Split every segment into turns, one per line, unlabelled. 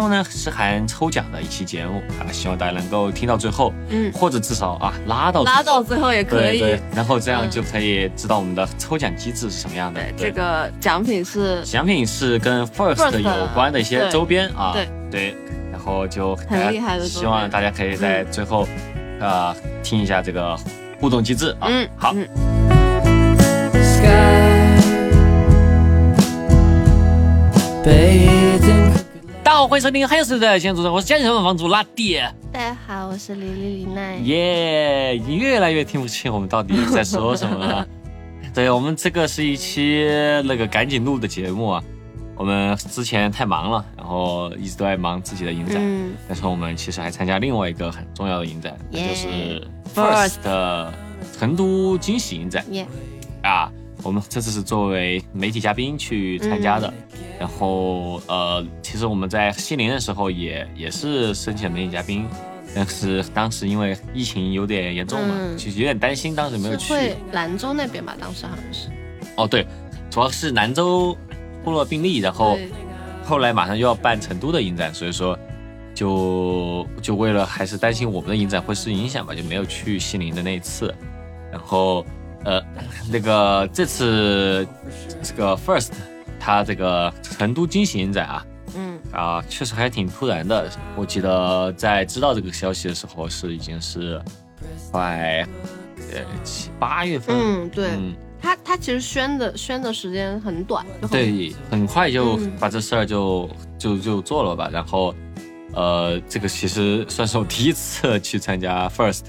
个本期节目呢是含抽奖的一期节目啊，希望大家能够听到最后，
嗯，
或者至少啊拉到
拉到最后也可以。
对对，然后这样
嗯
就可以知道我们的抽奖机制是什么样的。
对，
对
这个奖品是
奖品是跟 First
First
有关的一些周边啊，
对
对，然后就
很厉害的
希望大家可以在最后呃听一下这个互动机制啊。
嗯
好，
嗯
bathed in
大家好，欢迎收听《还有谁在线主持人》，我是家庭房房主拉弟。
大家好，我是李丽李奈。
耶，你越来越听不清我们到底在说什么了。对我们这个是一期那个赶紧录的节目啊，我们之前太忙了，然后一直都在忙自己的影展，
嗯，
但是我们其实还参加另外一个很重要的影展，那就是
First
成都惊喜影展
耶，
啊。我们这次是作为媒体嘉宾去参加的，
嗯
然后呃，其实我们在西宁的时候也也是申请媒体嘉宾，但是当时因为疫情有点严重嘛，
嗯
其实有点担心，当时没有去。
会兰州那边吧？当时好像是。
哦，对，主要是兰州出了病例，然后后来马上又要办成都的影展，所以说就就为了还是担心我们的影展会受影响吧，就没有去西宁的那一次。然后呃，那个这次这个 First 它这个成都惊喜影展啊
嗯，
啊，确实还挺突然的。我记得在知道这个消息的时候是已经是快呃七八月份，
嗯，对，
嗯
他他其实宣的宣的时间很短，
对，很快就
嗯
把这事儿就、就就做了吧。然后，呃，这个其实算是我第一次去参加 First。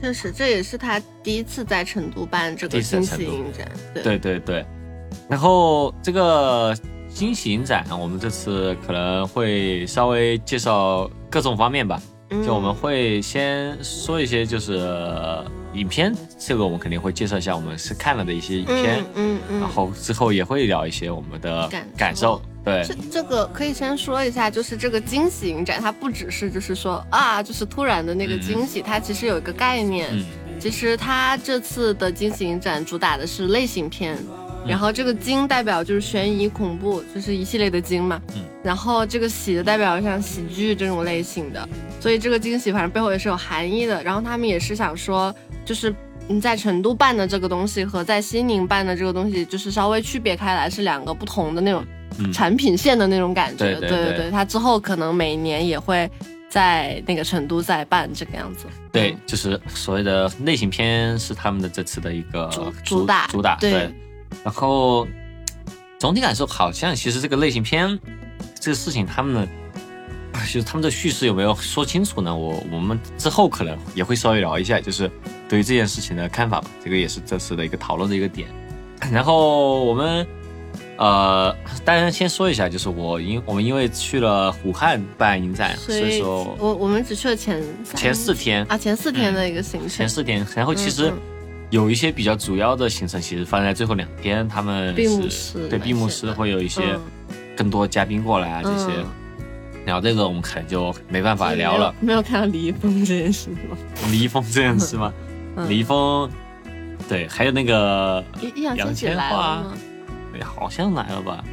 确实这也是他第一次在成都办这个惊喜影展。对，
对对对。然后这个惊喜影展，我们这次可能会稍微介绍各种方面吧。
嗯
就我们会先说一些就是呃影片，这个我们肯定会介绍一下我们是看了的一些影片。
嗯嗯嗯，
然后之后也会聊一些我们的
感受
感受，对，
这这个可以先说一下，就是这个惊喜影展，它不只是就是说啊，就是突然的那个惊喜，它其实有一个概念。
嗯
其实它这次的惊喜影展主打的是类型片，
嗯
然后这个惊代表就是悬疑恐怖，就是一系列的惊嘛。
嗯。
然后这个喜的代表像喜剧这种类型的，所以这个惊喜反正背后也是有含义的。然后他们也是想说，就是你在成都办的这个东西和在西宁办的这个东西，就是稍微区别开来，是两个不同的那种
嗯
产品线的那种感觉。
对对对
对，它之后可能每年也会在那个成都再办这个样子。
对
嗯，
就是所谓的类型片是他们的这次的一个
主打
主打
对
然后总体感受好像其实这个类型片这个事情，他们的啊就是他们的叙事有没有说清楚呢？我我们之后可能也会稍微聊一下，就是对于这件事情的看法吧。这个也是这次的一个讨论的一个点。然后我们呃，当然先说一下，就是我因我们因为去了武汉办影展，所以说
我我们只去了前三
前四天
啊，前四天的一个行程，
前四天，然后其实有一些比较主要的行程，其实放在最后两天，他们
闭幕
是
式
对闭幕式会有一些
嗯。
更多嘉宾过来啊这些，
嗯。
然后这个我们可能就没办法聊了。
没有没有看到李易峰这件事吗？
李易峰这件事吗？
嗯。
李易峰，对，还有那个，
易易烊
杨
千
嬅好像来了吧？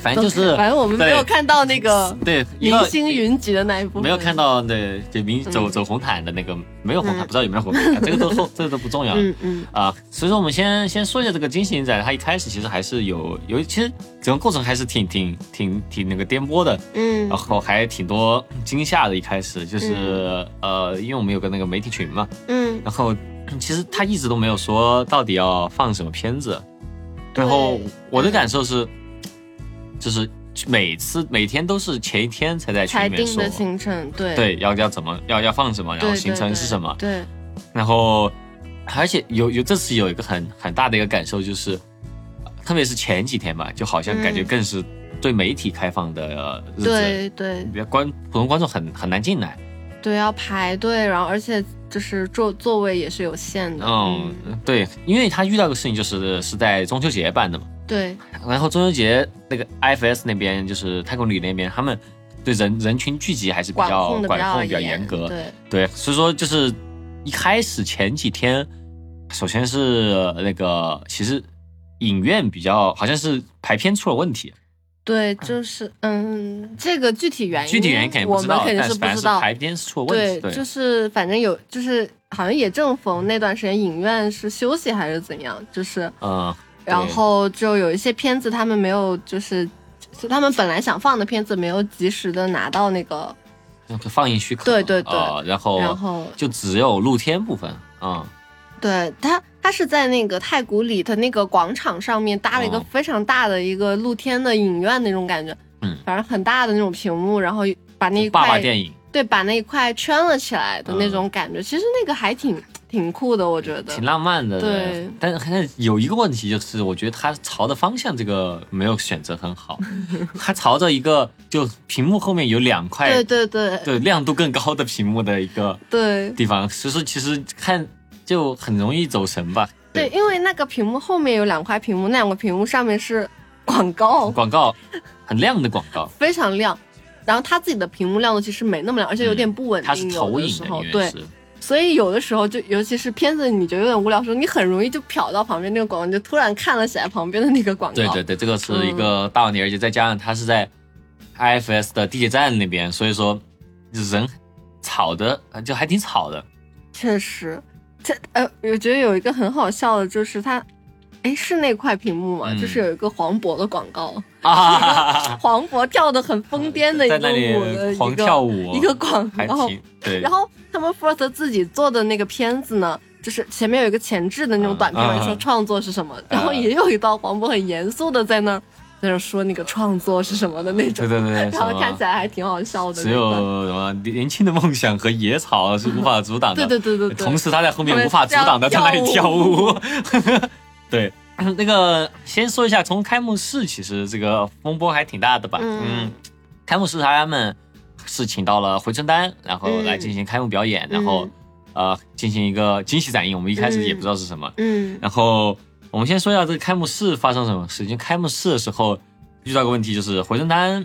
反正就是，
反正我们没有看到那个
对
明星云集的那一部分，
没有看到那就明走
嗯。
走红毯的那个没有红毯，
嗯。
不知道有没有红毯，这个都后 这个都不重要。
嗯嗯。
啊，所以说我们先先说一下这个惊喜影展，它一开始其实还是有有，其实整个过程还是挺挺挺挺那个颠簸的，
嗯。
然后还挺多惊吓的。一开始就是、呃，因为我们有个那个媒体群嘛，
嗯，
然后其实他一直都没有说到底要放什么片子，然后我的感受是，就是每次每天都是前一天才在群里面
定的，行程，对。
对，要要怎么要要放什么，然，后行程是什么，
对，
然后，而且有有这次有一个很很大的一个感受，就是特别是前几天吧，就好像感觉
嗯。
更是对媒体开放的日子，
对对。
对，观普通观众很很难进来。
对，要排队，然后而且就是座座位也是有限的，
嗯，对，因为他遇到个事情就是是在中秋节办的嘛，
对，
然后中秋节那个 IFS 那边就是太空旅那边，他们对人人群聚集还是比
管
较
控的
管控比较
严
严格，
对，
对，所以说就是一开始前几天，首先是那个其实影院比较好像是排片出了问题，
对，就是嗯，这个具体原因，
具体原因肯定不知道，
我们肯定
但是
不知道。
排片是出了问题。对，
就是反正有，就是好像也正逢那段时间影院是休息还是怎样，就是
嗯，
然后就有一些片子他们没有，就是就他们本来想放的片子没有及时的拿到那个
放映许可。
对对对，
然后
然后
就只有露天部分，嗯。
对他，他是在那个太古里的那个广场上面搭了一个非常大的一个露天的影院那种感觉，
嗯，
反正很大的那种屏幕，然后把那一
块爸爸电影，
对，把那一块圈了起来的那种感觉，其实那个还挺挺酷的，我觉得。
挺浪漫的。
对，
但是还有一个问题就是，我觉得他朝的方向这个没有选择很好，他朝着一个就屏幕后面有两块，
对对对，
对亮度更高的屏幕的一个
对。
地方，所以说其实看。就很容易走神吧？
对，因为那个屏幕后面有两块屏幕，那两个屏幕上面是广告，
广告很亮的广告，
非常亮。然后它自己的屏幕亮度其实没那么亮，而且有点不稳定。
它是投影
的，对。所以有的时候就，尤其是片子你觉得有点无聊的时候，你很容易就瞟到旁边那个广告，你就突然看了起来旁边的那个广告。
对对对，这个是一个大问题，而且再加上它是在 IFS 的地铁站那边，所以说人吵的就还挺吵的。
确实。这呃，我觉得有一个很好笑的，就是它，哎，是那块屏幕吗？就是有一个黄渤的广告啊，黄渤跳的很疯癫的一个舞的
一个
一个广告，
对。
然后他们 First 自己做的那个片子呢，就是前面有一个前置的那种短片，说创作是什么，然后也有一道黄渤很严肃的在那。在那说那个创作是什么的那种，
对对对，
然后看起来还挺好笑的。
只有什么年轻的梦想和野草是无法阻挡的，
对对对对。
同时他在后面无法阻挡的在那里跳舞。对，那个先说一下，从开幕式其实这个风波还挺大的吧？嗯，开幕式他们是请到了回春丹，然后来进行开幕表演，然后呃进行一个惊喜展映。我们一开始也不知道是什么，
嗯，
然后。我们先说一下这个开幕式发生什么事情。开幕式的时候遇到个问题，就是回春丹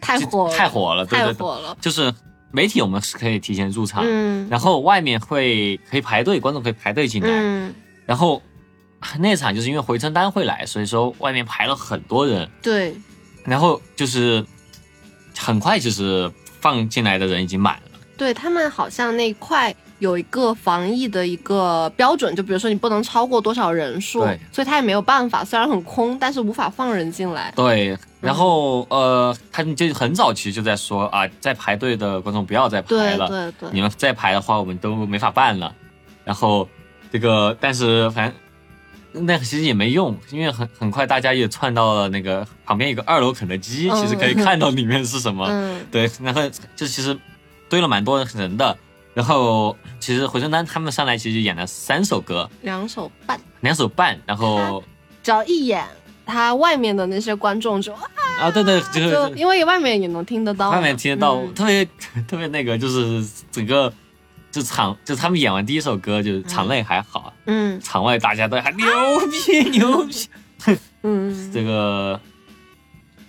太火
太火了，
太火了。
就是媒体我们是可以提前入场，
嗯，
然后外面会可以排队，观众可以排队进来，
嗯，
然后那场就是因为回春丹会来，所以说外面排了很多人，
对，
然后就是很快就是放进来的人已经满了，
对他们好像那块。有一个防疫的一个标准，就比如说你不能超过多少人数，所以他也没有办法，虽然很空，但是无法放人进来。
对，然后呃，他们就很早其实就在说啊，在排队的观众不要再排了，
对对，
你们再排的话，我们都没法办了。然后这个，但是反正那其实也没用，因为很很快大家也窜到了那个旁边一个二楼肯德基，其实可以看到里面是什么。
嗯，
对，然后就其实堆了蛮多人的。然后其实回春丹他们上来其实演了三首歌，
两首半，
两首半。然后
只要一演，他外面的那些观众就
啊，对对，就
因为外面也能听得到，
外面听得到，特别 特别那个，就是整个就场，就他们演完第一首歌，就是场内还好，
嗯，
场外大家都还牛逼牛逼，
嗯，
这个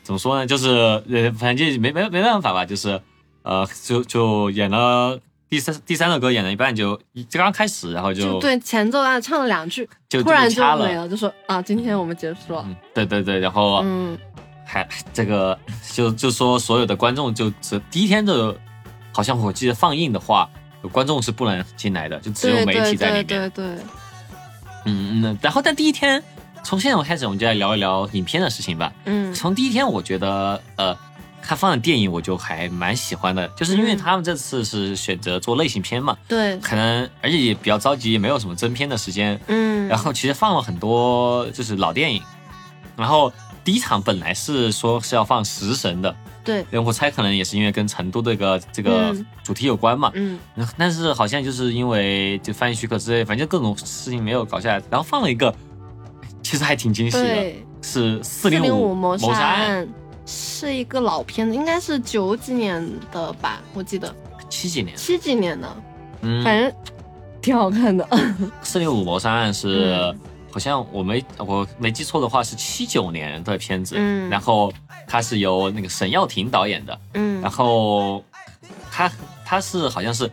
怎么说呢？就是呃，反正就没没没办法吧，就是呃，就就演了。第三第三首歌演了一半就就刚开始，然后就
对前奏啊唱了两句，
就
突然就
没
了，就说啊今天我们结束了。
对对对，然后
嗯，
还这个就就说所有的观众就只第一天的，好像我记得放映的话，观众是不能进来的，就只有媒体在里面。
对对对。
嗯嗯，然后但第一天，从现在开始我们就来聊一聊影片的事情吧。
嗯，
从第一天我觉得呃。他放的电影我就还蛮喜欢的，就是因为他们这次是选择做类型片嘛，
对，
可能而且也比较着急，也没有什么增片的时间，
嗯，
然后其实放了很多就是老电影，然后第一场本来是说是要放食神的，
对，
我猜可能也是因为跟成都这个这个主题有关嘛，
嗯，
但是好像就是因为就翻译许可之类，反正各种事情没有搞下来，然后放了一个，其实还挺惊喜的，是四零五谋杀案。
是一个老片子，应该是九几年的吧，我记得。
七几年，
七几年的，
嗯，
反正挺好看的。
四零五谋杀案是，好像我没我没记错的话是七九年的片子，
嗯，
然后它是由那个沈耀庭导演的，
嗯，
然后他他是好像是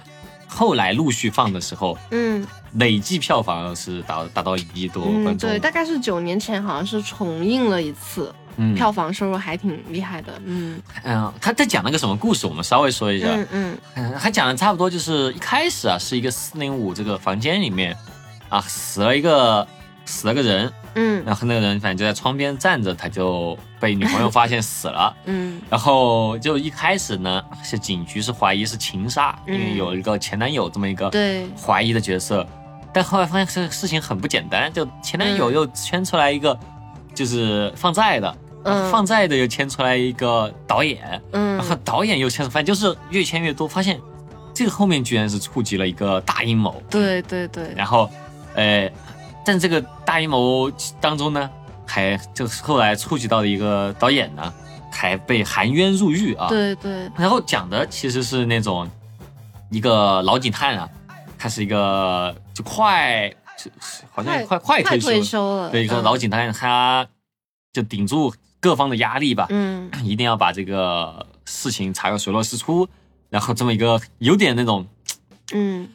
后来陆续放的时候，
嗯，
累计票房是达达到一亿多
观
众，
对，大概是九年前好像是重映了一次。
嗯。
票房收入还挺厉害的。嗯。
嗯，他在讲那个什么故事，我们稍微说一下。
嗯嗯。
嗯，他讲的差不多就是一开始啊，是一个四零五这个房间里面啊死了一个死了个人，
嗯。
然后那个人反正就在窗边站着，他就被女朋友发现死了。
嗯。
然后就一开始呢，是警局是怀疑是情杀，因为
嗯。
有一个前男友这么一个
对。
怀疑的角色，但后来发现这个事情很不简单，就前男友
嗯。
又圈出来一个就是放债的，
嗯
放债的又牵出来一个导演，
嗯。
然后导演又牵出，反正就是越牵越多，发现这个后面居然是触及了一个大阴谋，
对对对，
然后呃，但这个大阴谋当中呢，还就是后来触及到的一个导演呢，还被含冤入狱啊，
对对。
然后讲的其实是那种一个老警探啊，他是一个就快好像快快
快退
退休
休了，
对一个
嗯。
老警探，他就顶住各方的压力吧，
嗯。
一定要把这个事情查个水落石出，然后这么一个有点那种
嗯。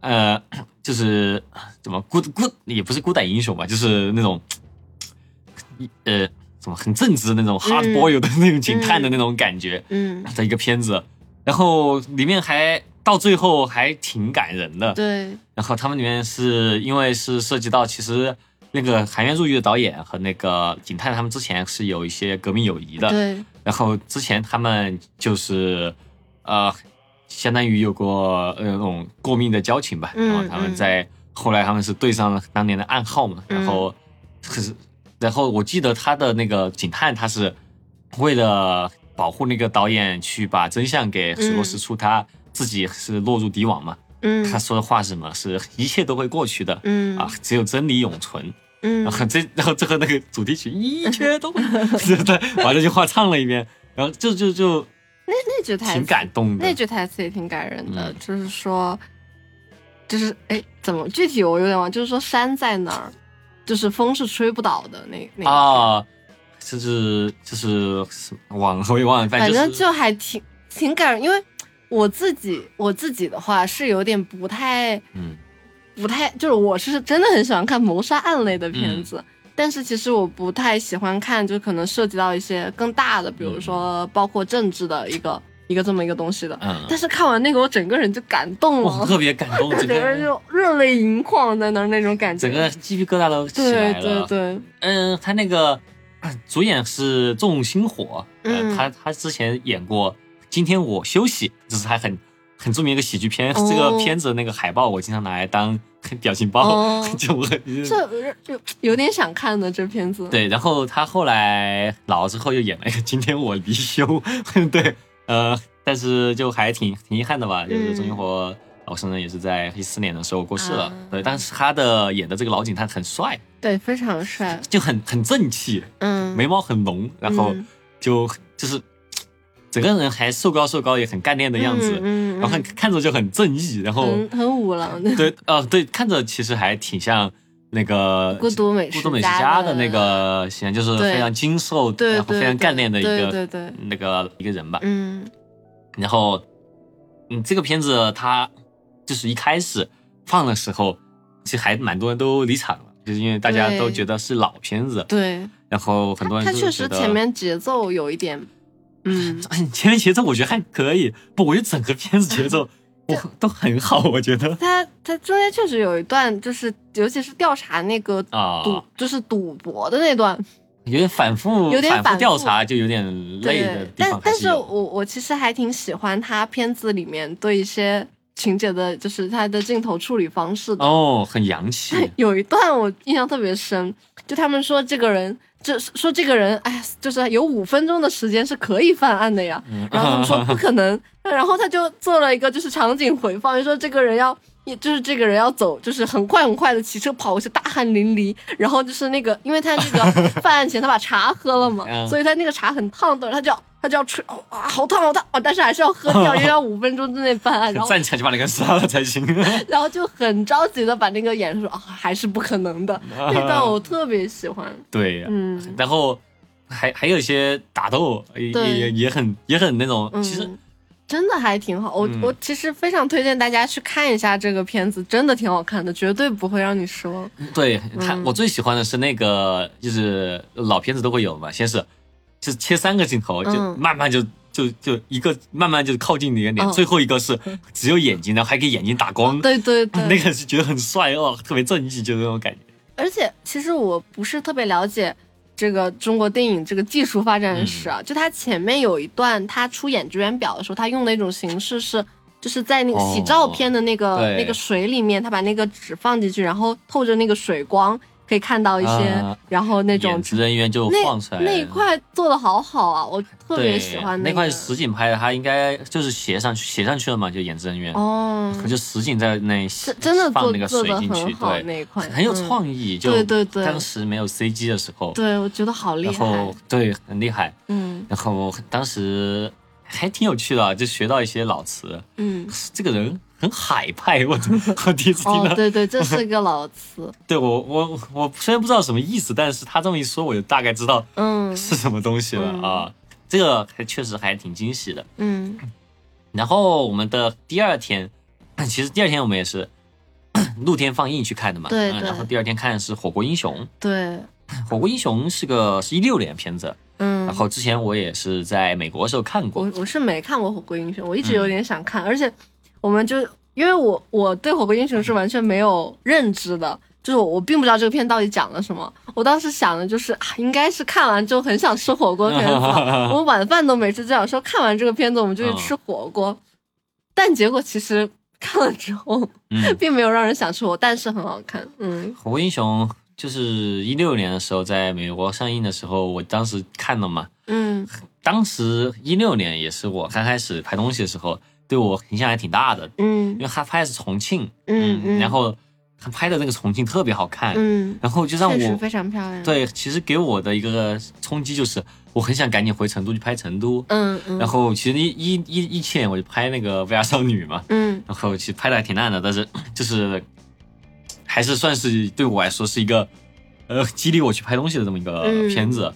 呃，就是怎么孤孤也不是孤胆英雄吧，就是那种呃怎么很正直的那种 hard boy 的那种警探的那种感觉。
嗯，
的一个片子，然后里面还到最后还挺感人的。
对。
然后他们里面是因为是涉及到，其实那个含冤入狱的导演和那个警探他们之前是有一些革命友谊的。
对
然后之前他们就是呃，相当于有过呃那种过命的交情吧。
嗯
然后他们在后来他们是对上了当年的暗号嘛。
嗯
然后可是，然后我记得他的那个警探他是为了保护那个导演去把真相给水落石出，他自己是落入敌网嘛。
嗯
他说的话是什么？是一切都会过去的。
嗯
啊，只有真理永存。
嗯。
然后这，然后最后那个主题曲一切都会，对对，把这句话唱了一遍，然后就就就
那那句台词挺
感动的。
那。句台词也挺感人的，
嗯。
就是说，就是哎，怎么具体我有点忘，就是说山在哪儿，就是风是吹不倒的那那个。
啊，就是就是忘了我也忘了，
反
正就
还挺挺感人，因为我自己我自己的话是有点不太
嗯
不太，就是我是真的很喜欢看谋杀案类的片
嗯
子。但是其实我不太喜欢看，就可能涉及到一些更大的，比如说包括政治的一个一个这么一个东西的。
嗯，
但是看完那个，我整个人就感动了，
我特别感动，整
整个人就热泪盈眶在那儿那种感觉。
整个鸡皮疙瘩都起
对
来了。
对对，
嗯，他那个啊 主演是仲星火，呃，
嗯
他他之前演过《今天我休息》，就是还很很著名一个喜剧片。
哦
这个片子那个海报，我经常拿来当表情包，
哦
就我
这有有点想看的这片子。
对。然后他后来老了之后又演了一个《今天我离休》，对，呃，但是就还挺挺遗憾的吧，就是
嗯
仲星火老生人也是在一四年的时候过世了，
啊
对。但是他的演的这个老警探很帅，
对，非常帅。
就很很正气，
嗯，
眉毛很浓，然后
嗯
就就是整个人还瘦高瘦高，也很干练的样子，
嗯嗯，
然后很看着就很正义，然后
很很五郎的。
对，呃，对，看着其实还挺像那个
孤独美食
孤独美食
家的
那个形象，就是非常精瘦，
对对
然后非常干练的一个
对对，
那个一个人吧。
嗯。
然后，嗯，这个片子它就是一开始放的时候，其实还蛮多人都离场了，就是因为大家都觉得是老片子，
对，
然后很多人
他确
就觉得
实前面节奏有一点，嗯，
前面节奏我觉得还可以，不，我觉得整个片子节奏 我都很好，我觉得
他他中间确实有一段，就是尤其是调查那个
啊，
赌，就是赌博的那段，
有点反复，
有点反复
调查，就有点累的地方
但但是。我我其实还挺喜欢他片子里面对一些情节的，就是他的镜头处理方式的。
哦，很洋气，
有一段我印象特别深，就他们说这个人，就说这个人，哎，就是有五分钟的时间是可以犯案的呀。
嗯。
然后他们说不可能，然后他就做了一个就是场景回放，就说这个人要，也就是这个人要走，就是很快很快的骑车跑过去，大汗淋漓，然后就是那个，因为他那个 犯案前他把茶喝了嘛，
嗯。
所以他那个茶很烫的，他就要他就要吹，哦啊，好烫好烫啊，但是还是要喝掉，因为要五分钟之内办案，然后
站起来就把那个杀了才行。
然后就很着急的把那个演说啊，还是不可能的，那段我特别喜欢，
对，
嗯。
然后还还有一些打斗，也
对。
也也很也很那种，
嗯，
其实
真的还挺好。我、
嗯。
我其实非常推荐大家去看一下这个片子，真的挺好看的，绝对不会让你失望。
对他，
嗯。
我最喜欢的是那个，就是老片子都会有嘛，先是就是切三个镜头，就
嗯。
慢慢就就就一个慢慢就靠近你的脸，
嗯。
最后一个是只有眼睛，然后还给眼睛打光，
对对对，
那个是觉得很帅哦，特别正义，就那种感觉。
而且其实我不是特别了解这个中国电影这个技术发展史啊，就他前面有一段他出演职员表的时候，他用的一种形式是。就是在那个洗照片的那个、
哦
那个水里面，他把那个纸放进去，然后透着那个水光，可以看到一些，
啊
然后那种
演职人员就
那
晃出来。
那一块做的好好啊，我特别喜欢个。
那块实景拍的，他应该就是斜上去斜上去了嘛，就演职人员，
哦，
就实景在那
真真的做
放那个水进去，对，
那一块，
很有
嗯。
创意。就
对对对。
当时没有 CG 的时候，
对，我觉得好厉害然
后，对很厉害，
嗯。
然后当时还挺有趣的啊，就学到一些老词。
嗯，
这个人很海派，我 我第一次听到。
哦对对，这是个老词，
对我我我虽然不知道什么意思，但是他这么一说，我就大概知道
嗯
是什么东西了、
嗯
啊。这个还确实还挺惊喜的。
嗯
然后我们的第二天，其实第二天我们也是 露天放映去看的嘛。
对对
嗯然后第二天看的是《火锅英雄》，
对，《
火锅英雄》是个是一六年的片子，
嗯，
然后之前我也是在美国的时候看过
我。我是没看过《火锅英雄》，我一直
嗯
有点想看，而且我们就因为我我对《火锅英雄》是完全没有认知的，就是我我并不知道这个片到底讲了什么。我当时想的就是啊，应该是看完之后很想吃火锅的片子，我们晚饭都没吃，就想说看完这个片子我们就去吃火锅，但结果其实看了之后，
嗯，
并没有让人想吃火，但是很好看，嗯
火锅英雄就是一六年的时候在美国上映的时候，我当时看了嘛。
嗯
当时一六年也是我刚开始拍东西的时候，对我影响还挺大的，
嗯
因为他拍的是重庆，
嗯嗯
然后他拍的那个重庆特别好看，
嗯，
然后就让我
非常漂亮，，
对，其实给我的一个冲击就是，我很想赶紧回成都去拍成都。
嗯嗯，
然后其实一一一一七年我就拍那个 VR 少女嘛，
嗯
然后其实拍的还挺烂的，但是就是还是算是对我来说是一个呃激励我去拍东西的这么一个
嗯
片子。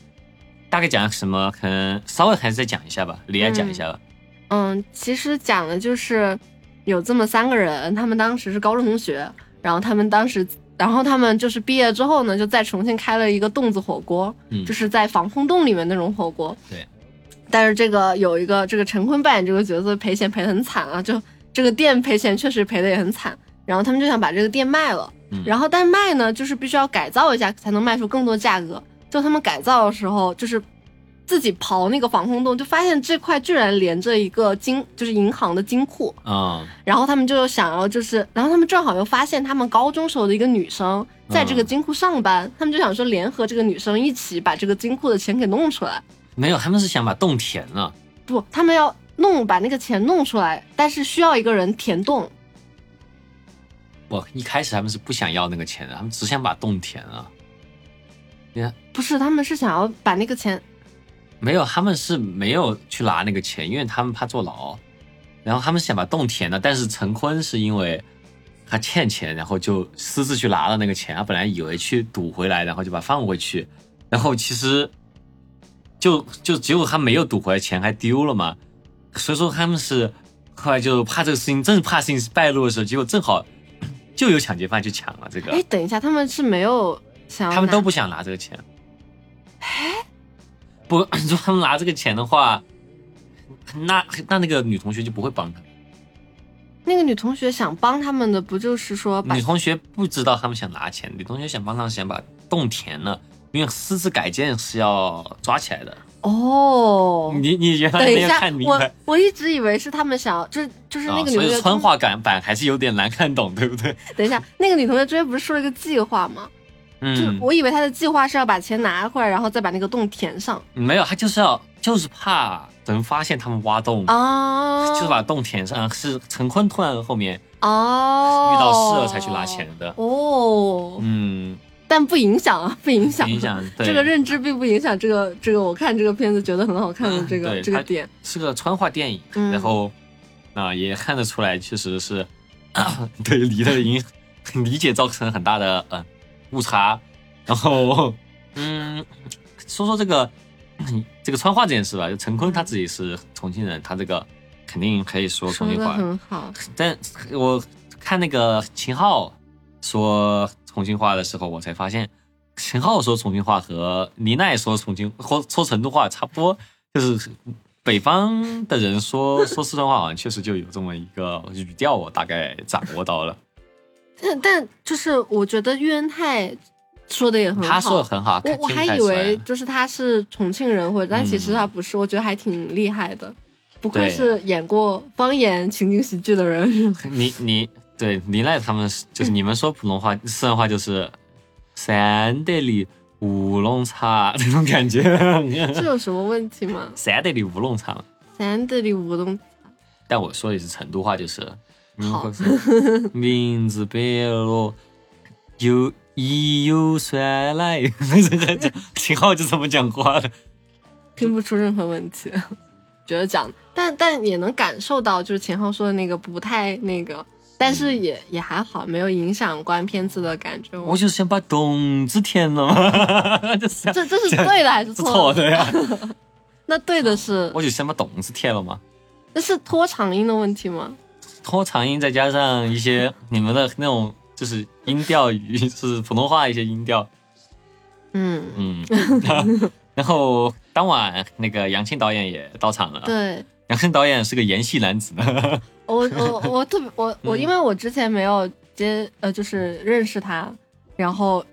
大概讲什么，可能稍微还是再讲一下吧，李来讲一下吧。
嗯，其实讲的就是有这么三个人，他们当时是高中同学，然后他们当时，然后他们就是毕业之后呢，就在重庆开了一个洞子火锅，
嗯
就是在防空洞里面那种火锅。
对。
但是这个有一个这个陈坤扮演这个角色赔钱赔得很惨啊，就这个店赔钱确实赔的也很惨，然后他们就想把这个店卖了，
嗯
然后但是卖呢，就是必须要改造一下才能卖出更多价格。就他们改造的时候，就是自己刨那个防空洞，就发现这块居然连着一个金，就是银行的金库。
啊
然后他们就想要，就是，然后他们正好又发现他们高中时候的一个女生在这个金库上班，他们就想说联合这个女生一起把这个金库的钱给弄出来。
没有，他们是想把洞填了。
不，他们要弄把那个钱弄出来，但是需要一个人填洞。
不一开始他们是不想要那个钱的，他们只想把洞填了。你看，
不是，他们是想要把那个钱，
没有，他们是没有去拿那个钱，因为他们怕坐牢。然后他们想把洞填了，但是陈坤是因为他欠钱，然后就私自去拿了那个钱。他本来以为去赌回来，然后就把放回去，然后其实就就结果他没有赌回来，钱还丢了嘛。所以说他们是后来就怕这个事情，正怕事情败露的时候，结果正好就有抢劫犯去抢了这个。
哎，等一下，他们是没有想要
他们都不想拿这个钱。不，如果他们拿这个钱的话，那那那个女同学就不会帮他。
那个女同学想帮他们的，不就是说把
女同学不知道他们想拿钱，女同学想帮他们想把洞填了，因为私自改建是要抓起来的。
哦？
你你原来没有看，明
我
白
我一直以为是他们想，就是就是那
啊？
个女同学
所以川话感版还是有点难看懂，对不对？
等一下，那个女同学之前不是说了一个计划吗？就是
嗯，
我以为他的计划是要把钱拿回来，然后再把那个洞填上。
没有，他就是要就是怕人发现他们挖洞，
啊，
就是把洞填上。是陈坤突然后面
哦。
遇到事了才去拿钱的。
哦，
嗯，
但不影响啊，不影响，
影响对。
这个认知并不影响这个这个我看这个片子觉得很好看的这个、
嗯
这个点，
是个川话电影，
嗯。
然后啊、也看得出来，确实是、对离的影理解造成很大的呃误差。然后 嗯，说说这个这个川话这件事吧，就陈坤他自己是重庆人，他这个肯定可以说重庆话。
很好，
但我看那个秦昊说重庆话的时候，我才发现，秦昊说重庆话和李奈说重庆或说成都话差不多，就是北方的人说说四川话，好像确实就有这么一个语调，我大概掌握到了。
但但就是我觉得喻恩泰说的也很好，
他说的很好，
我我还以为就是他是重庆人，或者但其实他不是，我觉得还挺厉害的，不愧是演过方言情景喜剧的人。
你你对林奈他们就是你们说普通话、四川话就是三得利乌龙茶这种感觉，
这有什么问题吗？
三得利乌龙茶，
三得利乌龙茶，
但我说的是成都话，就是。
好，
名字白了，有一有酸奶，挺好，就这么讲话的，
听不出任何问题。觉得讲，但但也能感受到，就是秦昊说的那个不太那个，但是也也还好，没有影响观片子的感觉。
我就是想把洞子填了嘛，这
这这是对的还是
错的呀？
那对的是，
我就想把洞子填了嘛。
那是拖长音的问题吗？
拖长音再加上一些你们的那种就是音调语 是普通话一些音调，
嗯。
嗯，然后当晚那个杨青导演也到场了，
对，
杨青导演是个言系男子，
我我我特别我 我因为我之前没有接呃就是认识他，然后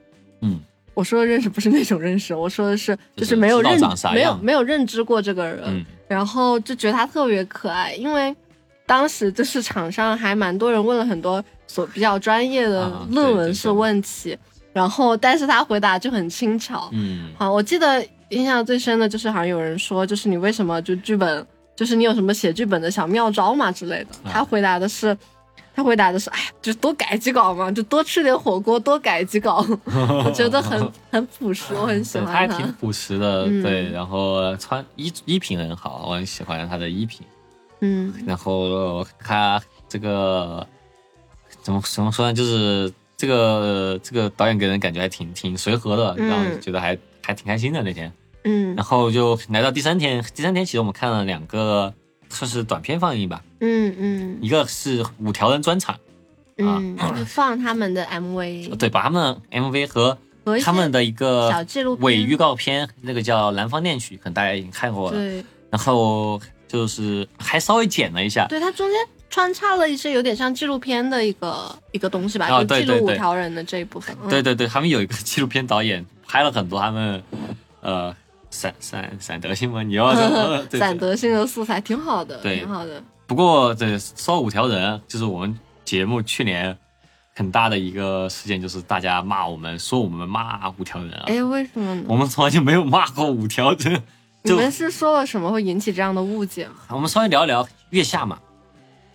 嗯，
我说的认识不是那种认识，我说的是就是没有认没有没有认知过这个人，然后就觉得他特别可爱，因为。当时就是场上还蛮多人问了很多所比较专业的论文式问题，然后但是他回答就很轻巧。
嗯，
好，我记得印象最深的就是好像有人说，就是你为什么就剧本，就是你有什么写剧本的小妙招嘛之类的。他回答的是，他回答的是，哎，就多改几稿嘛，就多吃点火锅，多改几稿。我觉得很很朴实，我很喜欢他。
他还挺朴实的，对，然后穿衣衣品很好，我很喜欢他的衣品。
嗯，
然后他这个怎么怎么说呢？就是这个这个导演给人感觉还挺挺随和的，然后觉得还还挺开心的那天。
嗯，
然后就来到第三天，第三天其实我们看了两个算是短片放映吧。
嗯嗯，
一个是五条人专场，
嗯，放他们的 MV，
对，把他们 MV 和他们的一个
小纪录
伪预告片，那个叫《南方恋曲》，可能大家已经看过了。
对，
然后。就是还稍微剪了一下，
对它中间穿插了一些有点像纪录片的一个一个东西吧，就记录五条人的这一部分。
对对对，他们有一个纪录片导演拍了很多他们呃散散散德性嘛，你要
散德性的素材挺好的，
挺
好的。
不过这说五条人，就是我们节目去年很大的一个事件，就是大家骂我们，说我们骂五条人啊。
哎，为什么？
我们从来就没有骂过五条人。
你们是说了什么会引起这样的误解？
我们稍微聊一聊月下嘛，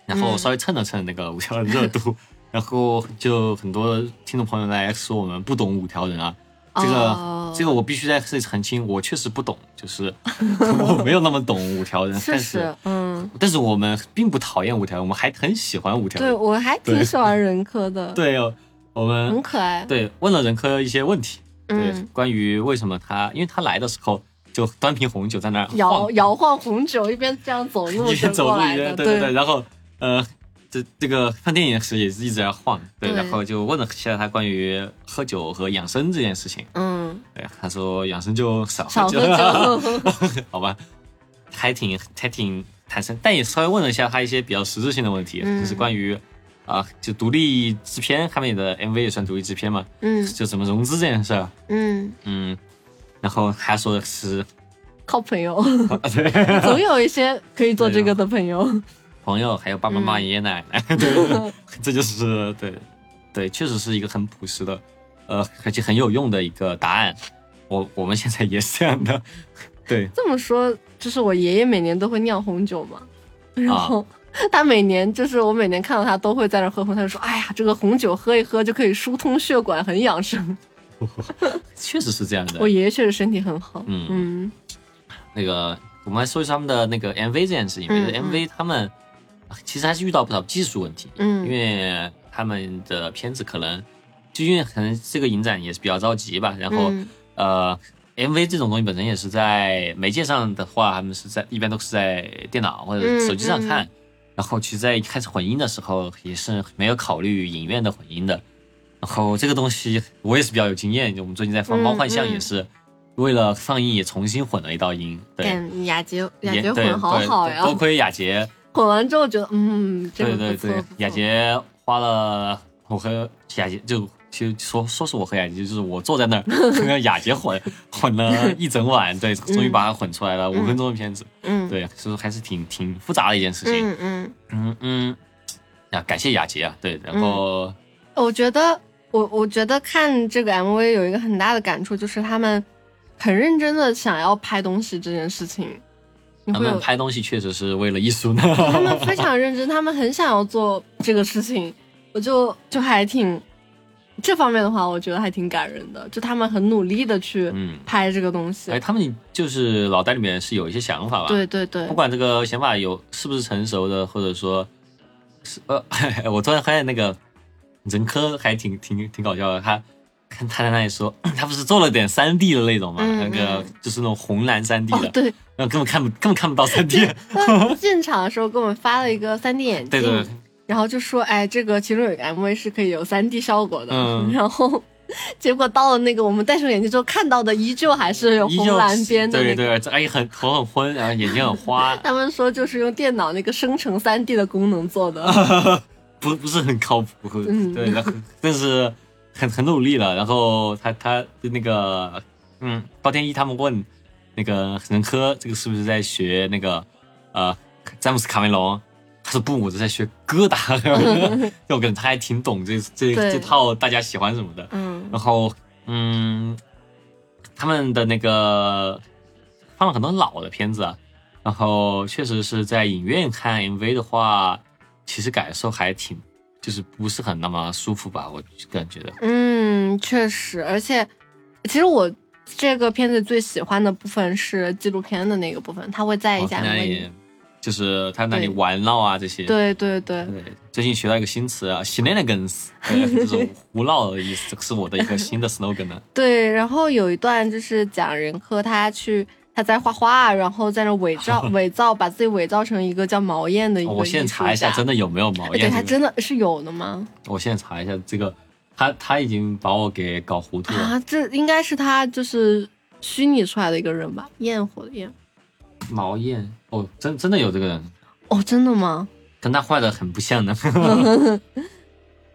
然后稍微蹭了蹭那个五条人热度，然后就很多听众朋友来说我们不懂五条人啊，这个这个我必须在这里澄清，我确实不懂，就是 我没有那么懂五条人，但是
嗯，
但是我们并不讨厌五条人，我们还很喜欢五条人，
对我还挺喜欢人科的，
对哦，我们
很可爱，
对，问了任科一些问题，对，关于为什么他，因为他来的时候。就端瓶红酒在那儿
摇摇晃红酒，一边这样走路，
一边走路一边对。对
对，
然后呃，这这个看电影时也是一直在晃，对，然后就问了一下他关于喝酒和养生这件事情，
嗯，
对，他说养生就少
少喝
酒，好吧，还挺还挺坦诚，但也稍微问了一下他一些比较实质性的问题，就是关于啊，就独立制片他们的 MV 也算独立制片嘛，
嗯，
就怎么融资这件事，
嗯。
嗯。然后还说的是
靠朋友，总有一些可以做这个的朋友，
朋友还有爸爸妈妈、爷爷奶奶，对，这就是对，对，确实是一个很朴实的，呃，而且很有用的一个答案。我我们现在也是这样的，对。
这么说，就是我爷爷每年都会酿红酒嘛，然后他每年就是我每年看到他都会在那喝红，他就说：“哎呀，这个红酒喝一喝就可以疏通血管，很养生。”
确实是这样的，
我爷爷确实身体很好。
嗯嗯，那个我们来说一下他们的那个 MV 这件事情，因为 MV 他们其实还是遇到不少技术问题。
嗯，
因为他们的片子可能就因为可能这个影展也是比较着急吧，然后呃，MV 这种东西本身也是在媒介上的话，他们是在一般都是在电脑或者手机上看，然后其实在一开始混音的时候也是没有考虑影院的混音的。然后这个东西我也是比较有经验，就我们最近在放《猫幻象》
嗯嗯。
也是。为了放映，也重新混了一道音，对，
嗯，雅洁雅洁混好好呀，
多亏雅洁，
混完之后觉得嗯，这
对对对雅洁花了我和雅洁就其实说说是我和雅洁，就是我坐在那儿 跟雅洁混混了一整晚，对，终于把它混出来了，五分钟的片子，
嗯，
对，所以说还是挺挺复杂的一件事情，
嗯嗯，
嗯嗯，呀，感谢雅洁啊，对，然后
我觉得我我觉得看这个 MV 有一个很大的感触，就是他们很认真的想要拍东西这件事情，你
他们拍东西确实是为了艺术呢，
他们 非常认真，他们很想要做这个事情，我就就还挺这方面的话，我觉得还挺感人的，就他们很努力的去
嗯，
拍这个东西。
哎，他们就是脑袋里面是有一些想法吧，
对对对
不，管这个想法有是不是成熟的，或者说是呃，我突然发现那个任科还挺挺挺搞笑的，他看他在那里说，他不是做了点三 D 的那种嘛，
嗯
那个
嗯。
就是那种红蓝三 D 的，
哦对，
然后根本看不根本看不到三 D，
他进场的时候给我们发了一个三 D 眼镜，
对对对，
然后就说，哎，这个其中有一个 MV 是可以有三 D 效果的，
嗯。
然后结果到了那个我们戴上眼镜之后看到的依旧还是有红蓝边的那个。
对对，这哎很头很昏，然后眼睛很花，
他们说就是用电脑那个生成三 D 的功能做的，
不不是很靠谱，
嗯
对，然后但是很很努力了。然后他他那个嗯，包天一他们问那个任科这个是不是在学那个呃詹姆斯卡梅隆？他说不，我是在学哥达。就我感觉他还挺懂这这这套大家喜欢什么的。
嗯
然后嗯，他们的那个放了很多老的片子啊，然后确实是在影院看 MV 的话，其实感受还挺，就是不是很那么舒服吧，我个人觉得。
嗯，确实，而且其实我这个片子最喜欢的部分是纪录片的那个部分，他会在一下
就是他那里玩闹啊这些。
对对对，
对，最近学到一个新词啊 s h e n a n i g a n s 对，就是 胡闹的意思，这个是我的一个新的 slogan 呢。
对，然后有一段就是讲任科他去他在画画，然后在那伪造 伪造，把自己伪造成一个叫毛燕的一个
哦我现在查一下，真
的，
有没有毛
对，
燕？
还真的是有的吗？
我现在查一下这个，他他已经把我给搞糊涂了。
啊，这应该是他就是虚拟出来的一个人吧？焰火的焰。
毛燕哦，真真的有这个人，
哦，真的吗？
跟他画的很不像呢。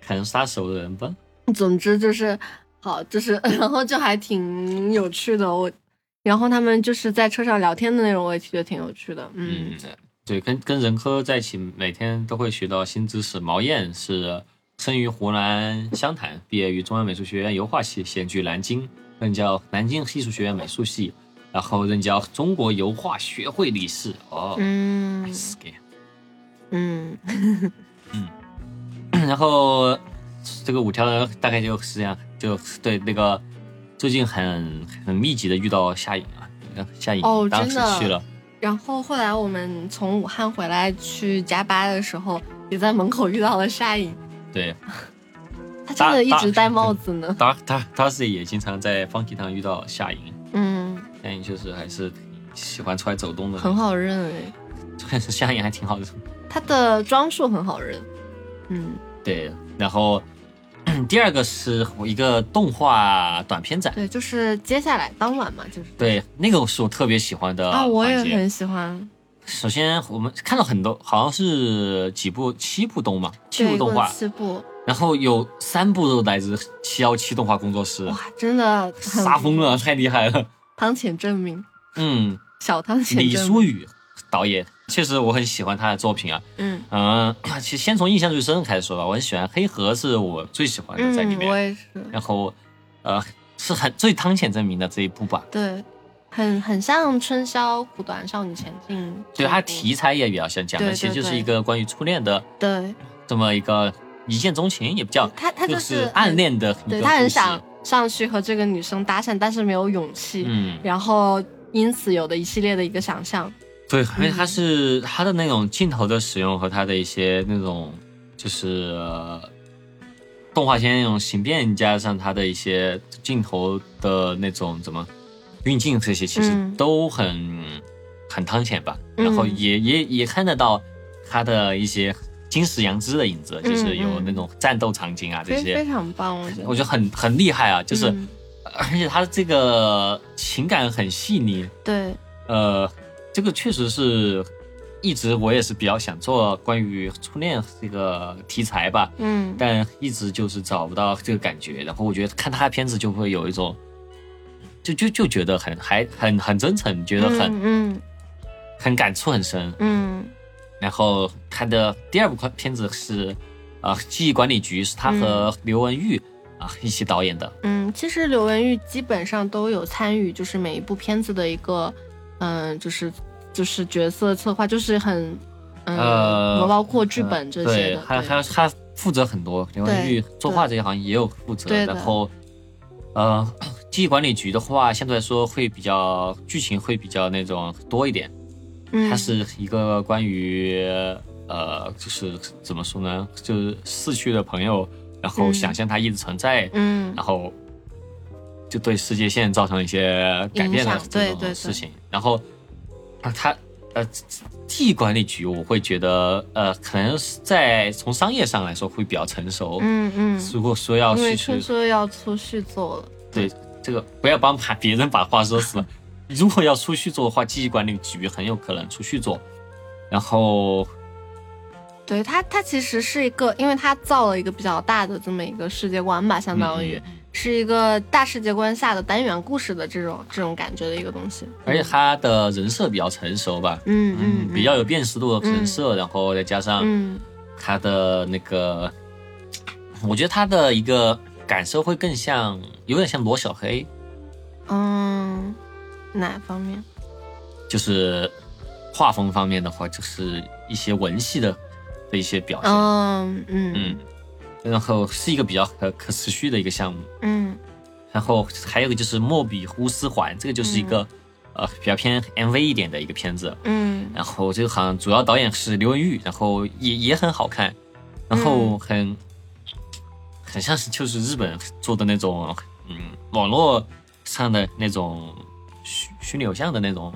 可能杀手的人吧。
总之就是好，就是 然后就还挺有趣的。我，然后他们就是在车上聊天的内容，我也觉得挺有趣的。嗯
嗯，对，跟跟任科在一起，每天都会学到新知识。毛燕是生于湖南湘潭，毕业于中央美术学院油画系，现居南京，任教南京艺术学院美术系，然后任教中国油画学会理事。哦，
嗯
是给。
嗯
然后这个五条人大概就是这样，就对那个最近很很密集的遇到夏颖啊，夏颖
哦
当时
真的。
去了，
然后后来我们从武汉回来去加班的时候，也在门口遇到了夏颖，
对，
他真的一直戴帽子呢。
他他他是也经常在 Funky 堂遇到夏颖，
嗯，
夏颖确实还是喜欢出来走动的，
很，好认哎，
夏颖还挺好的，
他的装束很好认。嗯。
对，然后。第二个是一个动画短片展，
对，就是接下来当晚嘛，就是。
对，那个是我特别喜欢的
啊，我也很喜欢。
首先，我们看到很多，好像是几部七部动嘛，七部动画。
七部，
然后有三部都来自七幺七动画工作室，
哇，真的
杀疯了，太厉害了。
汤浅证明，
嗯，
小汤浅
李。书宇导演，确实我很喜欢他的作品啊。
嗯
嗯，其实先从印象最深开始说吧，我很喜欢黑河，是我最喜欢的在里
嗯，
面。
我也是，
然后，呃，是很最汤浅证明的这一部吧。
对，很很像春宵苦短少女前进。
对，它题材也比较像，讲的其实就是一个关于初恋的
对，
这么一个一见钟情，也不叫
他他
就是暗，恋的
对他很想上去和这个女生搭讪，但是没有勇气，
嗯，
然后因此有的一系列的一个想象。
对，因为它是它的那种镜头的使用和它的一些那种就是、呃动画片那种形变，加上它的一些镜头的那种怎么运镜这些，其实
嗯。
都很、很汤浅吧。
嗯
然后也也也看得到它的一些金石阳之的影子，就是有那种战斗场景啊这些，
非非常棒，我觉得。
我觉得很很厉害啊，就是
嗯。
而且它的这个情感很细腻，
对，
呃，这个确实是一直我也是比较想做关于初恋这个题材吧，
嗯
但一直就是找不到这个感觉。然后我觉得看他的片子就会有一种，就就就觉得很还很很真诚，觉得很、
嗯
很感触很深。
嗯
然后他的第二部片子是呃《记忆管理局》，是他和刘文玉啊、一起导演的。
嗯，其实刘文玉基本上都有参与，就是每一部片子的一个，嗯，就是就是角色策划，就是很，嗯，
呃
包括剧本这些
对，
的，
还还有他负责很多，刘文玉
对
作画这些好像也有负责。然后，呃，记忆管理局的话，相对来说会比较剧情会比较那种多一点。
嗯，
它是一个关于呃，就是怎么说呢，就是逝去的朋友，然后
嗯
想象他一直存在，
嗯
然后就对世界线造成一些改变的这
对对
种事情。然后啊，他呃，记忆管理局，我会觉得呃，可能是在从商业上来说会比较成熟。
嗯嗯，
如果说要
因为
去去
听说要出续做了，
对这个，不要帮把别人把话说死了。如果要出续作的话，记忆管理局很有可能出续作。然后
对他，他其实是一个，因为他造了一个比较大的这么一个世界观吧，相当于、
嗯
是一个大世界观下的单元故事的这种这种感觉的一个东西。
而且他的人设比较成熟吧，
嗯嗯，
比较有辨识度的人设，然后再加上
嗯。
他的那个，我觉得他的一个感受会更像，有点像罗小黑，
嗯，哪方面？
就是画风方面的话，就是一些文戏的的一些表现，
嗯嗯。
嗯，然后是一个比较可可持续的一个项目。
嗯
然后还有一个就是莫比乌斯环，这个就是一个、呃比较偏 MV 一点的一个片子。
嗯
然后这个好像主要导演是刘文玉，然后也也很好看，然后很、很像是就是日本做的那种嗯网络上的那种虚虚拟偶像的那种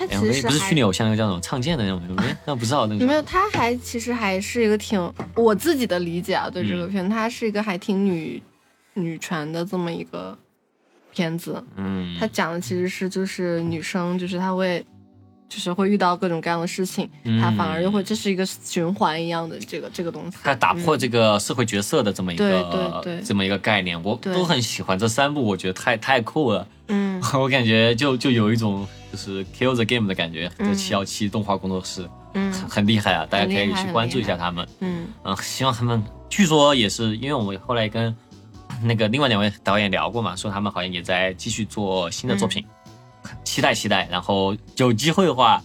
他其实还
不是虚拟偶像，那个叫什么唱剑的那种那不知道那个
没有，他还其实还是一个挺我自己的理解啊，对这个
嗯
片，他是一个还挺女女权的这么一个片子。
嗯
他讲的其实是就是女生，就是她会就是会遇到各种各样的事情，
嗯
她反而又会这是一个循环一样的这个这个东西。
他打破这个社会角色的这么一个、
对对对
这么一个概念，我都很喜欢这三部，我觉得太太酷了。
嗯
我感觉就就有一种就是 Kill the Game 的感觉，
嗯。
就七幺七动画工作室
嗯。
很很厉害啊，大家可以去关注一下他们。
嗯。
嗯，希望他们，据说也是因为我们后来跟那个另外两位导演聊过嘛，说他们好像也在继续做新的作品，期待期待。然后有机会的话，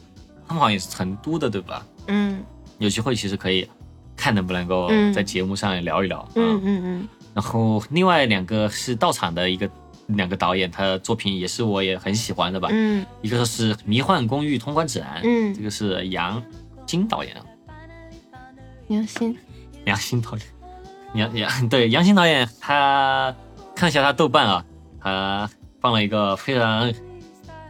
他们好像也是成都的对吧？
嗯。
有机会其实可以看能不能够
嗯。
在节目上聊一聊。
嗯嗯。嗯
然后另外两个是到场的一个两个导演，他的作品也是我也很喜欢的吧。
嗯
一个是《迷幻公寓通关指南》，
嗯
这个是杨金导演，
杨鑫
杨鑫导演，杨杨对杨鑫导演，他看一下他豆瓣啊，他放了一个非常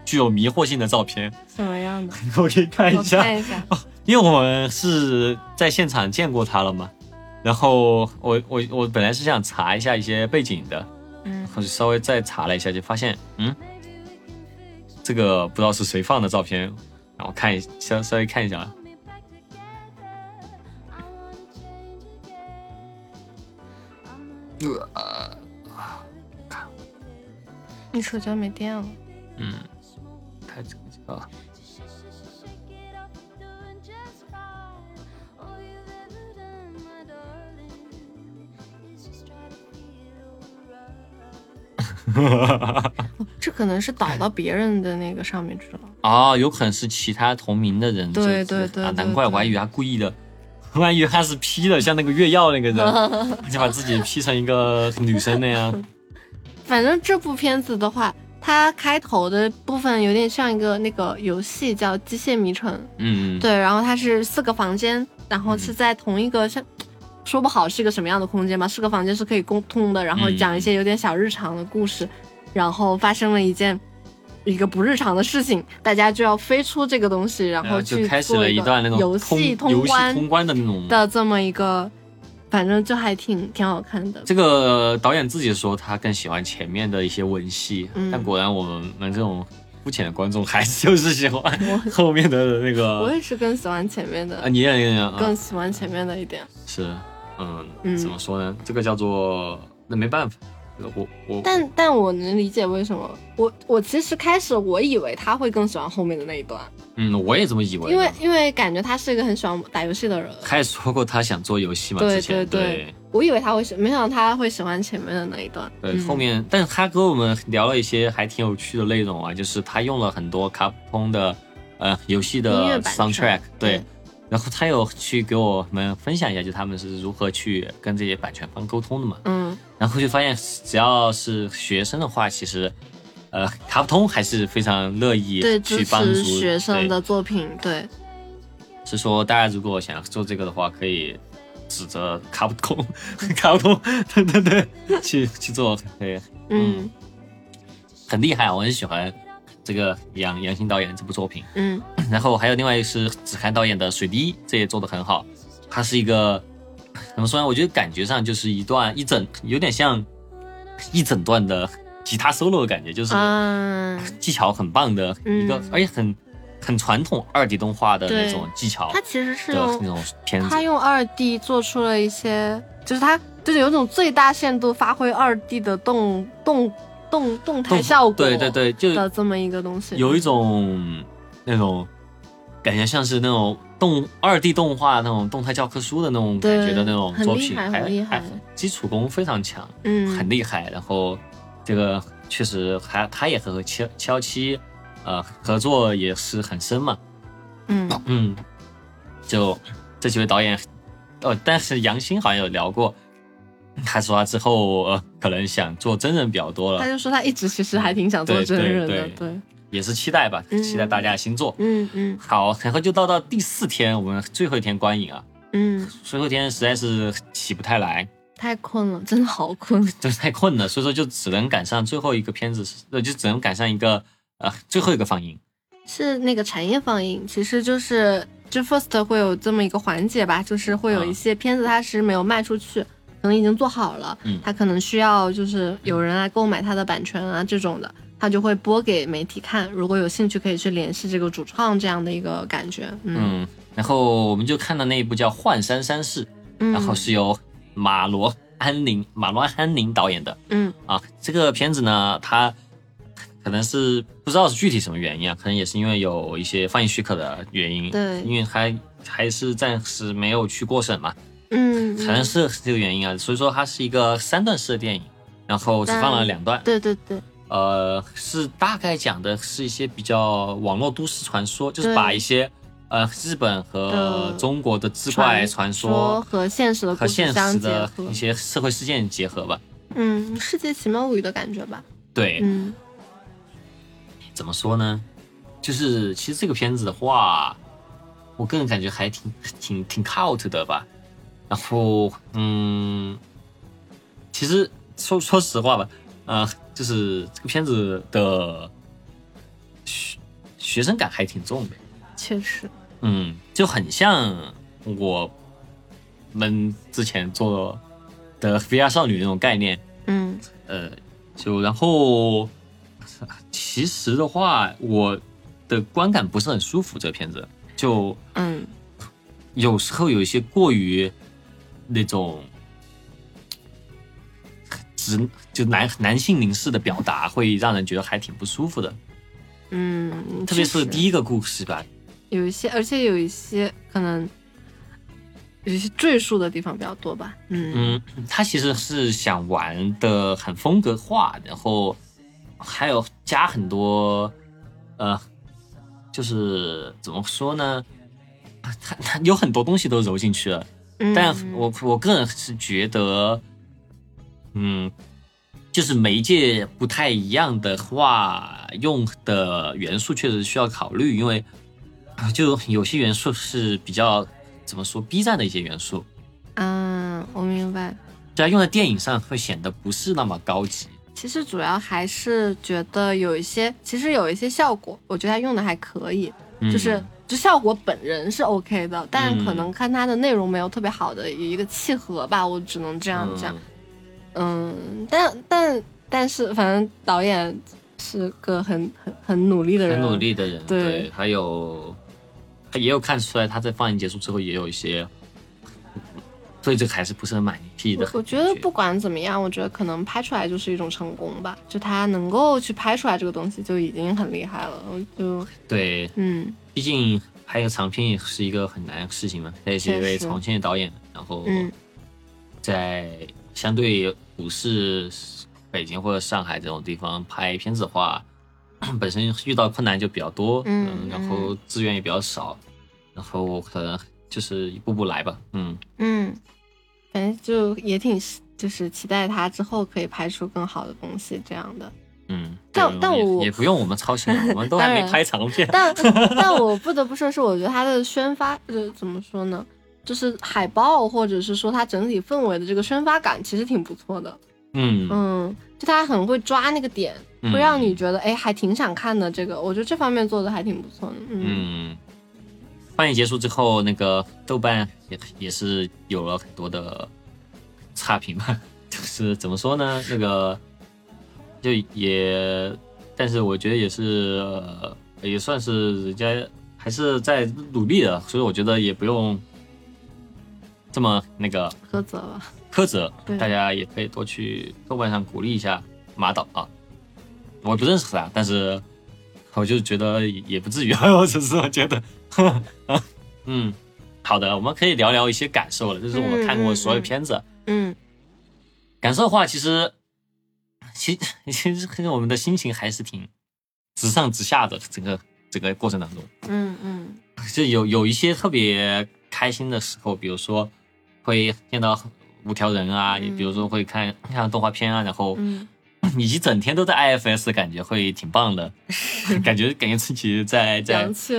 具有迷惑性的照片，
什么样的？
我可以看一下，
看一下。
因为我们是在现场见过他了嘛。然后我我我本来是想查一下一些背景的，
嗯。
我就稍微再查了一下，就发现，嗯，这个不知道是谁放的照片，然后看一稍稍微看一下。啊，呃，
你手机没电了。
嗯，开这个啊，
这可能是导到别人的那个上面去了。
哦，有可能是其他同名的人
对对对啊
难怪我还以为他故意的，我还以为他是 P 的，像那个月曜那个人，就把自己 P 成一个女生那样。
反正这部片子的话，它开头的部分有点像一个那个游戏叫《机械迷城》，
嗯，
对，然后它是四个房间，然后是在同一个像。说不好是一个什么样的空间吧，四个房间是可以沟通的，然后讲一些有点小日常的故事，然后发生了一件一个不日常的事情，大家就要飞出这个东西，然后去
就开始了一段那种
游
通
戏
游戏
关
通关的那种。
的这么一个，反正就还挺挺好看的。
这个导演自己说他更喜欢前面的一些文戏，
嗯
但果然我们们这种肤浅的观众还是就是喜欢 后面的那个。
我也是更喜欢前面的啊，
你也
更喜欢前面的一点。
是，嗯，
嗯
怎么说呢？这个叫做那没办法，我我
但但我能理解为什么我我其实开始我以为他会更喜欢后面的那一段，
嗯，我也这么以为。
因为因为感觉他是一个很喜欢打游戏的人。
他也说过他想做游戏嘛，
对
之前
对对我以为他会喜，没想到他会喜欢前面的那一段。
对，
嗯
后面，但是他跟我们聊了一些还挺有趣的内容啊，就是他用了很多卡普空的呃游戏的 soundtrack，对
对，
然后他有去给我们分享一下，就他们是如何去跟这些版权方沟通的嘛，
嗯。
然后就发现只要是学生的话，其实呃卡普通还是非常乐意去帮助
学生的作品，对，
是说大家如果想要做这个的话，可以指着卡普通，卡普通，对对对，去去做，对，
嗯。
很厉害，我很喜欢这个杨杨欣导演这部作品。
嗯
然后还有另外一个是子涵导演的《水滴》，这也做得很好。它是一个怎么说呢？我觉得感觉上就是一段一整，有点像一整段的吉他 solo 的感觉，就是
啊，
技巧很棒的一个，
嗯
而且很很传统二 D 动画的那种技巧
它其实是
那种片子
他。用二 D 做出了一些，就是他就是有种最大限度发挥二 D 的动动动动态效果，
对对对，就
的这么一个东西，
有一种那种感觉，像是那种动二 D 动画那种动态教科书的那种感觉的那种作品，
很厉害
还
很厉害
还基础功非常强，
嗯
很厉害。然后这个确实还他也和七七幺七呃合作也是很深嘛，
嗯
嗯，就这几位导演，哦，但是杨欣好像有聊过。他说他之后呃可能想做真人比较多了
他，就说他一直其实还挺想做真人的，
对
对，
也是期待吧，
嗯
期待大家的新作。
嗯嗯
好，然后就到到第四天，我们最后一天观影啊，
嗯，
最后一天实在是起不太来，
太困了，真的好困，
就是太困了，所以说就只能赶上最后一个片子，呃，就只能赶上一个呃最后一个放映。
是那个产业放映，其实就是就 First 会有这么一个环节吧，就是会有一些片子它是没有卖出去，可能已经做好了，
嗯
它可能需要就是有人来购买他的版权啊这种的，他就会播给媒体看，如果有兴趣可以去联系这个主创这样的一个感觉，嗯
嗯，然后我们就看到那一部叫《幻山山市》，
嗯，
然后是由马罗安宁马罗安宁导演的
嗯
啊。这个片子呢，他可能是不知道是具体什么原因啊，可能也是因为有一些放映许可的原因，
对
因为还还是暂时没有去过审嘛。
嗯，
可能是这个原因啊，所以说它是一个三段式的电影，然后只放了两段，
对对对，
呃，是大概讲的是一些比较网络都市传说，就是把一些呃日本和中国的志怪传
说
说
和现实的
和现实的一，些社会事件结合吧。
嗯，世界奇妙物语的感觉吧，
对，
嗯。
怎么说呢？就是其实这个片子的话，我个人感觉还挺挺挺 cult 的吧。然后，嗯，其实说说实话吧，呃，就是这个片子的学学生感还挺重的，
确实，
嗯，就很像我们之前做的 VR 少女那种概念，
嗯。
呃，就然后其实的话，我的观感不是很舒服。这个片子。就
嗯。
有时候有一些过于那种直就男男性凝视的表达，会让人觉得还挺不舒服的。
嗯，
特别是第
一
一个故事吧，
有一些，而且有一些可能有一些赘述的地方比较多吧，嗯
嗯，他其实是想玩的很风格化，然后还有加很多，呃，就是怎么说呢？他他有很多东西都揉进去了，
嗯，
但我我个人是觉得，嗯，就是媒介不太一样的话，用的元素确实需要考虑，因为啊就有些元素是比较怎么说 B 站的一些元素，
嗯，我明白，
对啊，用在电影上会显得不是那么高级。
其实主要还是觉得有一些，其实有一些效果，我觉得他用的还可以，就是就效果本人是 OK 的，但可能看它的内容没有特别好的一个契合吧，我只能这样讲。嗯，但但但是反正导演是个很很很努力的人，
很努力的人，
对，
还有他也有看出来他在放映结束之后也有一些。所以这个还是不是很满意的。
我觉得不管怎么样，我觉得可能拍出来就是一种成功吧。就他能够去拍出来这个东西，就已经很厉害了。就
对，
嗯，
毕竟拍一个长片也是一个很难的事情嘛。他也是一位重庆的导演，然后在相对不是北京或者上海这种地方拍片子的话，本身遇到困难就比较多，嗯，然后资源也比较少，然后可能就是一步步来吧，嗯
嗯。反正就也挺，就是期待他之后可以拍出更好的东西这样的。
嗯，
但但我
也不用我们操心，我们都 还没拍长片。
但但我不得不说，是我觉得他的宣发，呃怎么说呢？就是海报或者是说他整体氛围的这个宣发感，其实挺不错的。
嗯
嗯，就他很会抓那个点，会让你觉得哎，还挺想看的。这个我觉得这方面做的还挺不错的。
嗯。放映结束之后，那个豆瓣也也是有了很多的差评吧，就是怎么说呢？那个就也，但是我觉得也是，也算是人家还是在努力的，所以我觉得也不用这么那个
苛责吧。
苛责，大家也可以多去豆瓣上鼓励一下马导啊。我不认识他，但是我就觉得也不至于，我只是我觉得。嗯，好的，我们可以聊聊一些感受了。这是我们看过所有片子，
嗯，
感受的话，其实，其其实我们的心情还是挺直上直下的。整个整个过程当中，
嗯嗯，
就有有一些特别开心的时候，比如说会见到五条人啊，也比如说会看看动画片啊，然后。以及整天都在 IFS 的感觉会挺棒的，感觉感觉自己在在
洋气，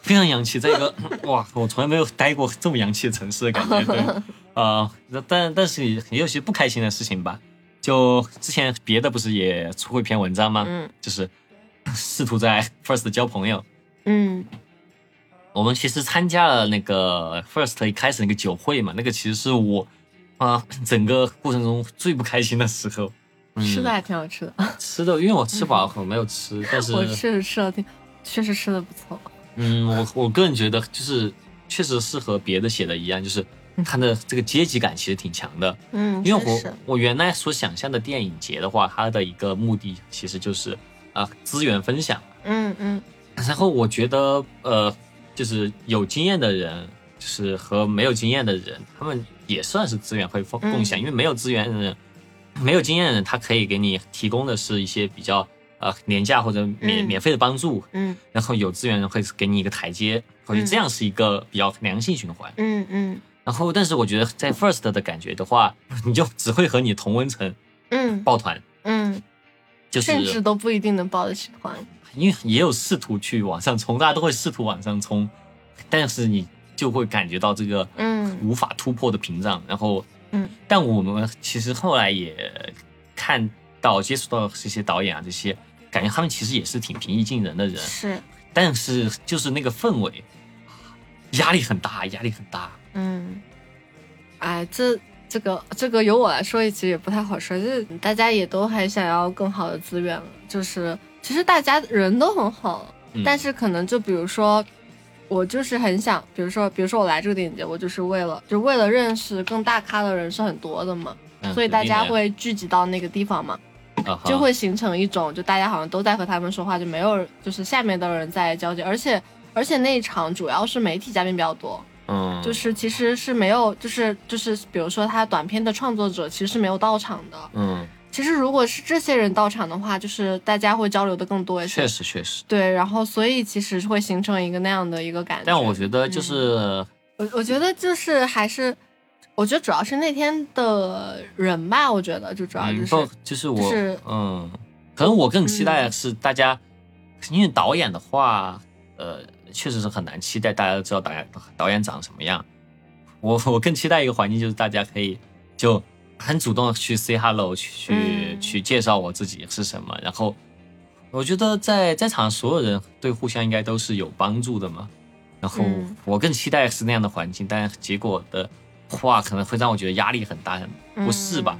非常洋气，在一个 哇，我从来没有待过这么洋气的城市的感觉。对，呃，但但是也有些不开心的事情吧。就之前别的不是也出过一篇文章吗？
嗯，
就是试图在 First 交朋友。
嗯，
我们其实参加了那个 First 一开始那个酒会嘛，那个其实是我啊整个过程中最不开心的时候。
吃的还挺好吃的，
吃的因为我吃饱了，可能没有吃，但是
我确实吃了挺，确实吃的不错。
嗯，我我个人觉得就是确实是和别的写的一样，就是它的这个阶级感其实挺强的。
嗯，
因为我我原来所想象的电影节的话，它的一个目的其实就是啊资源分享。
嗯嗯。
然后我觉得呃，就是有经验的人，就是和没有经验的人，他们也算是资源会共共享，因为没有资源的人。没有经验的人，他可以给你提供的是一些比较呃廉价或者免免费的帮助，
嗯，
然后有资源人会给你一个台阶，我觉得这样是一个比较良性循环，
嗯嗯。
然后，但是我觉得在 First 的感觉的话，你就只会和你同温层，
嗯，
抱团，
嗯，
就是
甚至都不一定能抱得起团，
因为也有试图去往上冲，大家都会试图往上冲，但是你就会感觉到这个
嗯。
无法突破的屏障，然后。
嗯，
但我们其实后来也看到、接触到这些导演啊，这些感觉他们其实也是挺平易近人的人，
是。
但是就是那个氛围，压力很大，压力很大。
嗯，哎，这这个这个由我来说，其实也不太好说，就是大家也都还想要更好的资源就是其实大家人都很好，但是可能就比如说。我就是很想，比如说，比如说我来这个电影节，我就是为了，就为了认识更大咖的人是很多的嘛，所以大家会聚集到那个地方嘛，就会形成一种，就大家好像都在和他们说话，就没有就是下面的人在交接，而且而且那一场主要是媒体嘉宾比较多，
嗯，
就是其实是没有，就是就是比如说他短片的创作者其实是没有到场的，
嗯。
其实，如果是这些人到场的话，就是大家会交流的更多一些。
确实，确实。
对，然后所以其实会形成一个那样的一个感觉。
但我觉得就是，
我我觉得就是还是，我觉得主要是那天的人吧。我觉得就主要就是，
就是我，嗯，可能我更期待的是大家，因为导演的话，呃，确实是很难期待大家都知道导演导演长什么样。我我更期待一个环境，就是大家可以就。很主动的去 say hello，去去、
嗯
去介绍我自己是什么，然后我觉得在在场所有人对互相应该都是有帮助的嘛。然后
嗯
我更期待是那样的环境，但结果的话可能会让我觉得压力很大，很不适吧。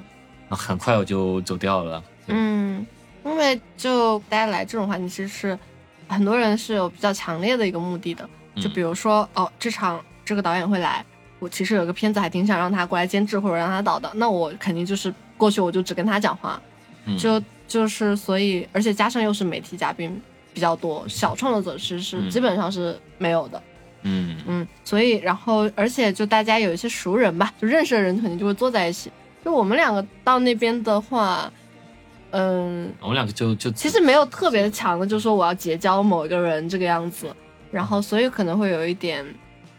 然后很快我就走掉了。
嗯，因为就大家来这种环境，其实是很多人是有比较强烈的一个目的的。就比如说，哦，这场这个导演会来，我其实有个片子还挺想让他过来监制或者让他导的，那我肯定就是过去我就只跟他讲话，
嗯
就就是所以，而且加上又是媒体嘉宾比较多，小创作者其实基本上是没有的。
嗯
嗯，所以然后而且就大家有一些熟人吧，就认识的人肯定就会坐在一起。就我们两个到那边的话，嗯，
我们两个就就
其实没有特别强的，就是说我要结交某一个人这个样子，然后所以可能会有一点，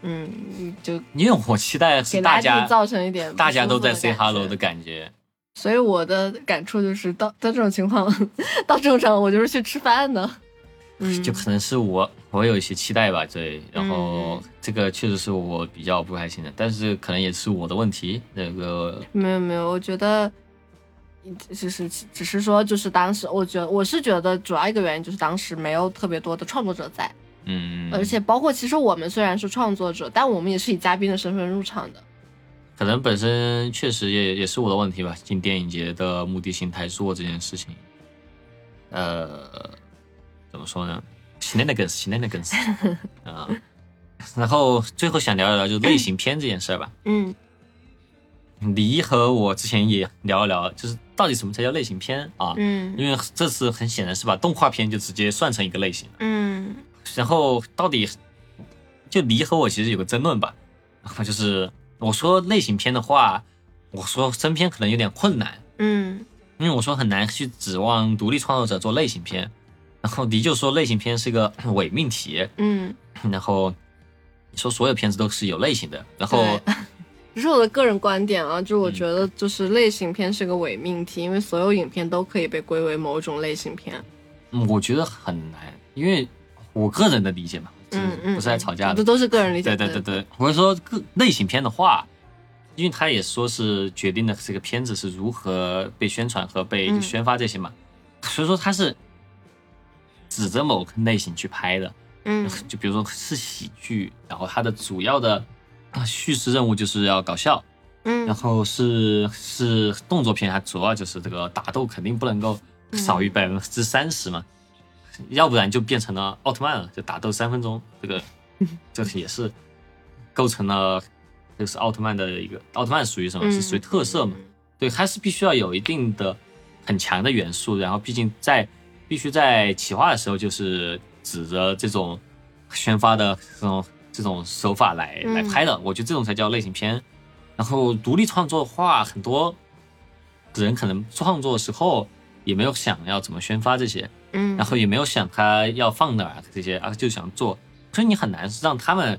嗯，就
因为我期待是
给
大家
造成一点
大家都在 say
感
hello 的感觉。
所以我的感触就是到到这种情况，到这种我就是去吃饭的，嗯，
就可能是我我有一些期待吧，对，然后
嗯
这个确实是我比较不开心的，但是可能也是我的问题。那个
没有没有，我觉得，就是只是说，就是当时，我觉得我是觉得主要一个原因就是当时没有特别多的创作者在，
嗯，
而且包括其实我们虽然是创作者，但我们也是以嘉宾的身份入场的。
可能本身确实也也是我的问题吧。进电影节的目的性太弱这件事情，呃，怎么说呢？shenanigans，shenanigans 啊。然后最后想聊一聊就是类型片这件事儿吧。
嗯
你和我之前也聊一聊，就是到底什么才叫类型片啊？
嗯
因为这次很显然是把动画片就直接算成一个类型了。
嗯
然后到底就你和我其实有个争论吧，然 后就是我说类型片的话，我说真片可能有点困难，
嗯
因为我说很难去指望独立创作者做类型片，然后你就说类型片是个 伪命题，
嗯，
然后你说所有片子都是有类型的，然后
对 这是我的个人观点啊，就我觉得就是类型片是个伪命题，因为所有影片都可以被归为某种类型片。
嗯我觉得很难，因为我个人的理解嘛，
嗯嗯，
不是来吵架的
这，都是个人理解。
对对对对，我是说个类型片的话，因为他也说是决定了这个片子是如何被宣传和被
嗯。
宣发这些嘛，所以说他是指着某个类型去拍的，
嗯。
就比如说是喜剧，然后它的主要的啊叙事任务就是要搞笑，嗯。然
嗯
后是是动作片，它主要就是这个打斗肯定不能够少于百分之三十嘛，要不然就变成了奥特曼了，就打斗三分钟，这个 这个也是构成了就是奥特曼的一个奥特曼属于什么？是属于特色嘛？对，它是必须要有一定的很强的元素，然后毕竟在必须在企划的时候就是指着这种宣发的这种这种手法来
嗯
来拍的，我觉得这种才叫类型片。然后独立创作的话，很多人可能创作的时候也没有想要怎么宣发这些，
嗯，
然后也没有想他要放哪儿这些啊，就想做，所以你很难让他们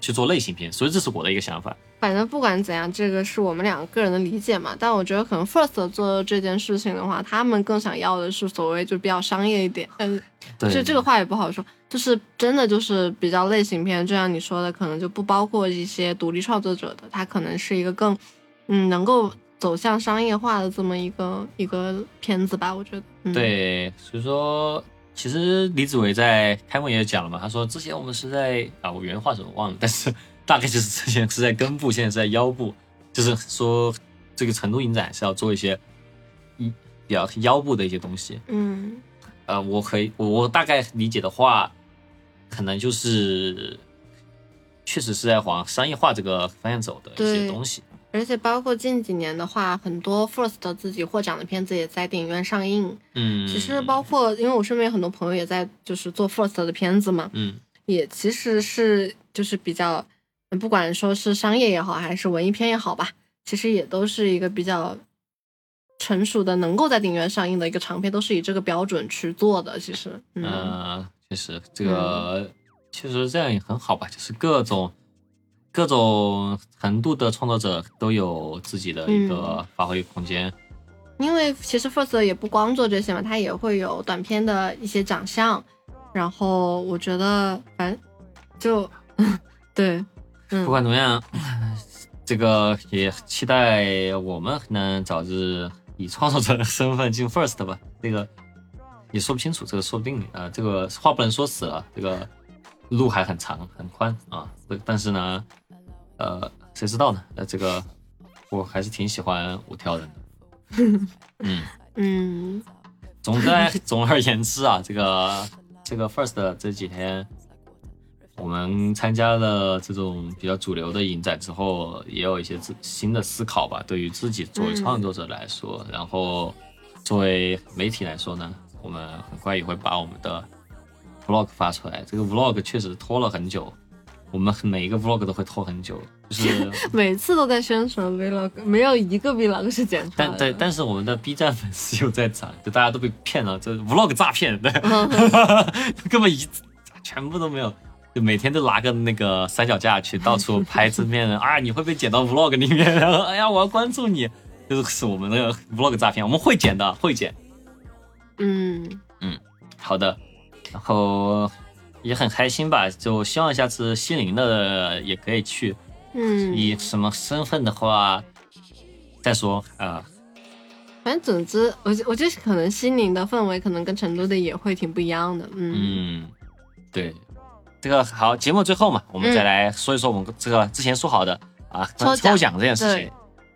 去做类型片，所以这是我的一个想法。
反正不管怎样，这个是我们两个个人的理解嘛。但我觉得可能 First 做这件事情的话，他们更想要的是所谓就比较商业一点。嗯，
对，
这这个话也不好说，就是真的就是比较类型片，就像你说的，可能就不包括一些独立创作者的，他可能是一个更嗯能够走向商业化的这么一个一个片子吧，我觉得。嗯、，
对，所以说其实李子维在开幕也讲了嘛，他说之前我们是在啊，我原话怎么忘了，但是 大概就是之前是在根部，现在是在腰部，就是说这个成都影展是要做一些一比较腰部的一些东西。
嗯
呃，我可以我我大概理解的话，可能就是确实是在往商业化这个方向走的一些东西。
而且包括近几年的话，很多 First 自己获奖的片子也在电影院上映。
嗯，
其实包括，因为我身边有很多朋友也在就是做 First 的片子嘛，
嗯
也其实是就是比较，嗯不管说是商业也好，还是文艺片也好吧，其实也都是一个比较成熟的，能够在电影院上映的一个长片，都是以这个标准去做的。其实，嗯，
呃，确实这个其实这样也很好吧，就是各种各种程度的创作者都有自己的一个
嗯
发挥空间。
因为其实 First 也不光做这些嘛，他也会有短片的一些奖项。然后我觉得，反正就 对，嗯
不管怎么样，这个也期待我们能早日以创作者的身份进 First 吧。这个也说不清楚，这个说不定啊、这个话不能说死了，这个路还很长很宽啊。但是呢，呃，谁知道呢？呃，这个我还是挺喜欢五条人的。嗯，
嗯
总的总而言之啊，这个这个 First 这几天，我们参加了这种比较主流的影展之后，也有一些自新的思考吧。对于自己作为创作者来说，然后作为媒体来说呢，我们很快也会把我们的 vlog 发出来。这个 vlog 确实拖了很久，我们每一个 vlog 都会拖很久，就是。
每次都在宣传 vlog，没有一个 vlog 是剪出来的。
但对，但是我们的 B 站粉丝又在涨，就大家都被骗了，这 vlog 诈骗，对，根本一全部都没有，就每天都拿个那个三脚架去到处拍字面 啊，你会被剪到 vlog 里面，然后哎呀，我要关注你，就是是我们那个 vlog 诈骗，我们会剪的，会剪，
嗯。
嗯好的，然后也很开心吧，就希望下次西宁的也可以去，
嗯，
以什么身份的话再说啊。
反正总之，我觉我觉得可能西宁的氛围可能跟成都的也会挺不一样的。嗯。
嗯，对，这个好，节目最后嘛，我们再来说一说我们这个之前说好的啊，
抽奖。
这件事情。
对。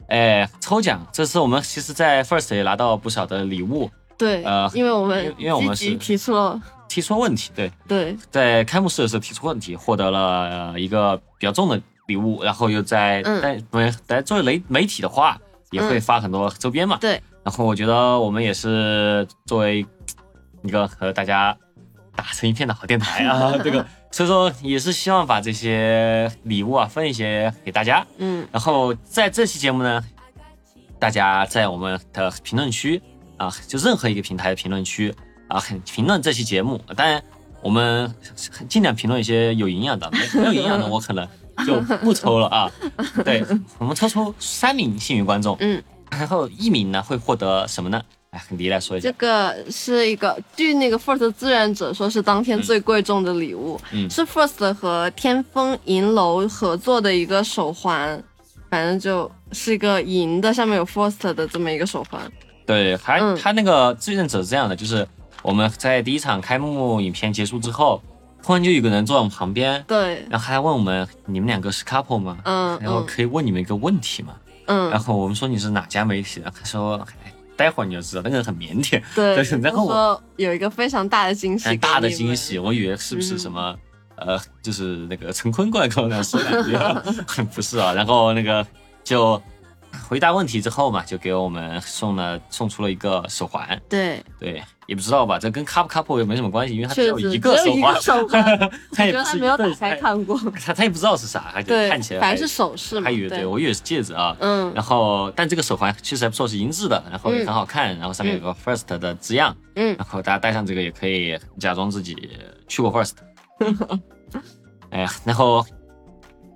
哎，抽奖，这次我们其实，在 First 也拿到不少的礼物，
对，
呃
因为我们
因因为我们是
提出了
提出问题，对，
对。
在开幕式的时候提出问题，获得了呃一个比较重的礼物，然后又在
嗯。
在没在作为媒媒体的话，也会
嗯。
发很多周边嘛，
对，
然后我觉得我们也是作为一个和大家打成一片的好电台啊，这个所以说也是希望把这些礼物啊分一些给大家。
嗯。
然后在这期节目呢，大家在我们的评论区啊，就任何一个平台的评论区啊，很评论这期节目。当然，我们尽量评论一些有营养的，没 没有营养的我可能就不抽了啊。对，我们抽出三名幸运观众，
嗯，
然后一名呢会获得什么呢？哎，你来说一下这。
个是一个，据那个 First 志愿者说是当天最贵重的礼物，
嗯
是 First 和天风银楼合作的一个手环，反正就是一个银的，上面有 First 的这么一个手环。
对，还
嗯
他那个志愿者是这样的，就是我们在第一场开幕影片结束之后，突然就有个人坐在我们旁边，
对，
然后还问我们：“你们两个是 couple 吗？”
嗯
然后
嗯
可以问你们一个问题吗？
嗯
然，后我们说你是哪家媒体的？他说：“哎待会儿你就知道。”那个人很腼腆，
对，
然后我
说有一个非常大的惊喜，
很大的惊喜，。我以为是不是
嗯
什么、呃，就是那个陈坤过来跟我那说两句，不是啊。然后那个就回答问题之后嘛，就给我们送了送出了一个手环。
对，
对，也不知道吧，这跟 couple couple 也没什么关系，因为它只有一个手环，
手，
他
我
也
觉得他没有打
对
开看过。
他他也不知道是啥，他就看起来，
反正是首饰嘛。
还以为对我以为是戒指啊，
嗯
然后但这个手环其实还不错，是银质的，然后也很好看，然后上面有个 First 的字样，
嗯
然后大家戴上这个也可以假装自己去过 First。哎呀，然后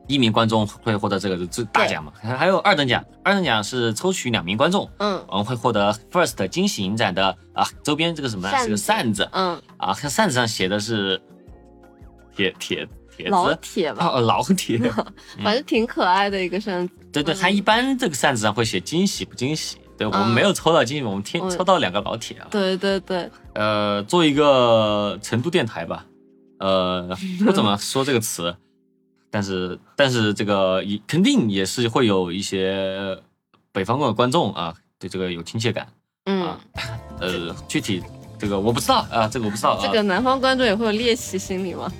一名观众会获得这个最大奖嘛，还有二等奖，二等奖是抽取两名观众，
嗯。
我们会获得 First 惊喜影展的啊周边这个什么呢？是个扇子。
嗯，
啊，看扇子上写的是铁铁铁
老
子。
铁吧，
哦，老铁，
反正挺可爱的一个扇子。
对对，
嗯。
它一般这个扇子上会写惊喜不惊喜。对我们
嗯
没有抽到惊喜，我们天
嗯。
抽到两个老铁啊。
对对对，
呃，做一个成都电台吧，呃，不怎么说这个词，但是但是这个也肯定也是会有一些北方的观众啊，对这个有亲切感。
嗯
啊，呃，具体这个我不知道啊，这个我不知道啊。
这个南方观众也会有猎奇心理吗？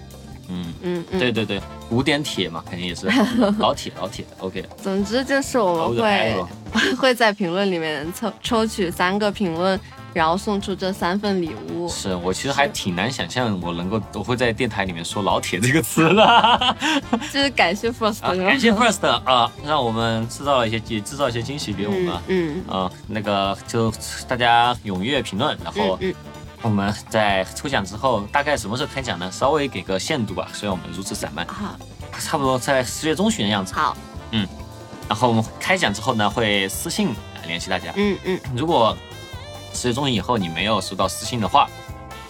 嗯，
嗯嗯，
对。对对，古典铁嘛，肯定也是 老铁老铁的。OK，
总之就是我们会 会在评论里面抽抽取三个评论，然后送出这三份礼物。
是我其实还挺难想象我能够我会在电台里面说老铁这个词的。
就是感谢 First，
啊，感谢 First 啊，让我们制造了一些也制造一些惊喜给我们
嗯。嗯
啊，那个就大家踊跃评论，然后
嗯嗯，
我们在抽奖之后，大概什么时候开奖呢？稍微给个限度吧，虽然我们如此散漫，
好，
差不多在十月中旬的样子。
好，嗯
然后我们开奖之后呢，会私信联系大家。
嗯嗯，
如果十月中旬以后你没有收到私信的话，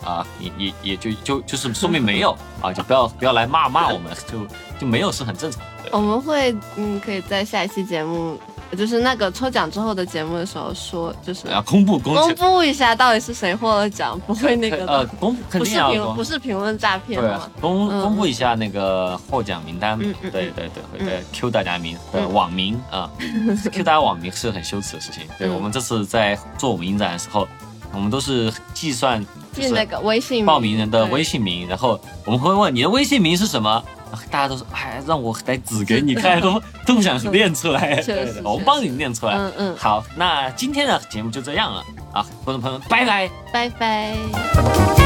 啊，也也也就就就是说明没有 啊，就不要不要来骂骂我们，就就没有是很正常的。
我们会嗯，可以在下一期节目，就是那个抽奖之后的节目的时候说，就是
要公布公
公布一下到底是谁获了奖，不会那个
呃公肯
不是
定要公。
评不是评论诈骗？
公
嗯。
公布一下那个获奖名单，对对对，
嗯
会呃 Q 大家名，网名啊，Q 大家网名是很羞耻的事情。对
嗯。
我们这次在做我们影展的时候，我们都是计算就是
那个微信
报名人的微信名，然后我们会问你的微信名是什么。大家都说，哎，让我来指给你看，都都不想念出来。我们帮你念出来。
嗯嗯，
好，那今天的节目就这样了啊，观众朋友们，拜拜。
拜拜。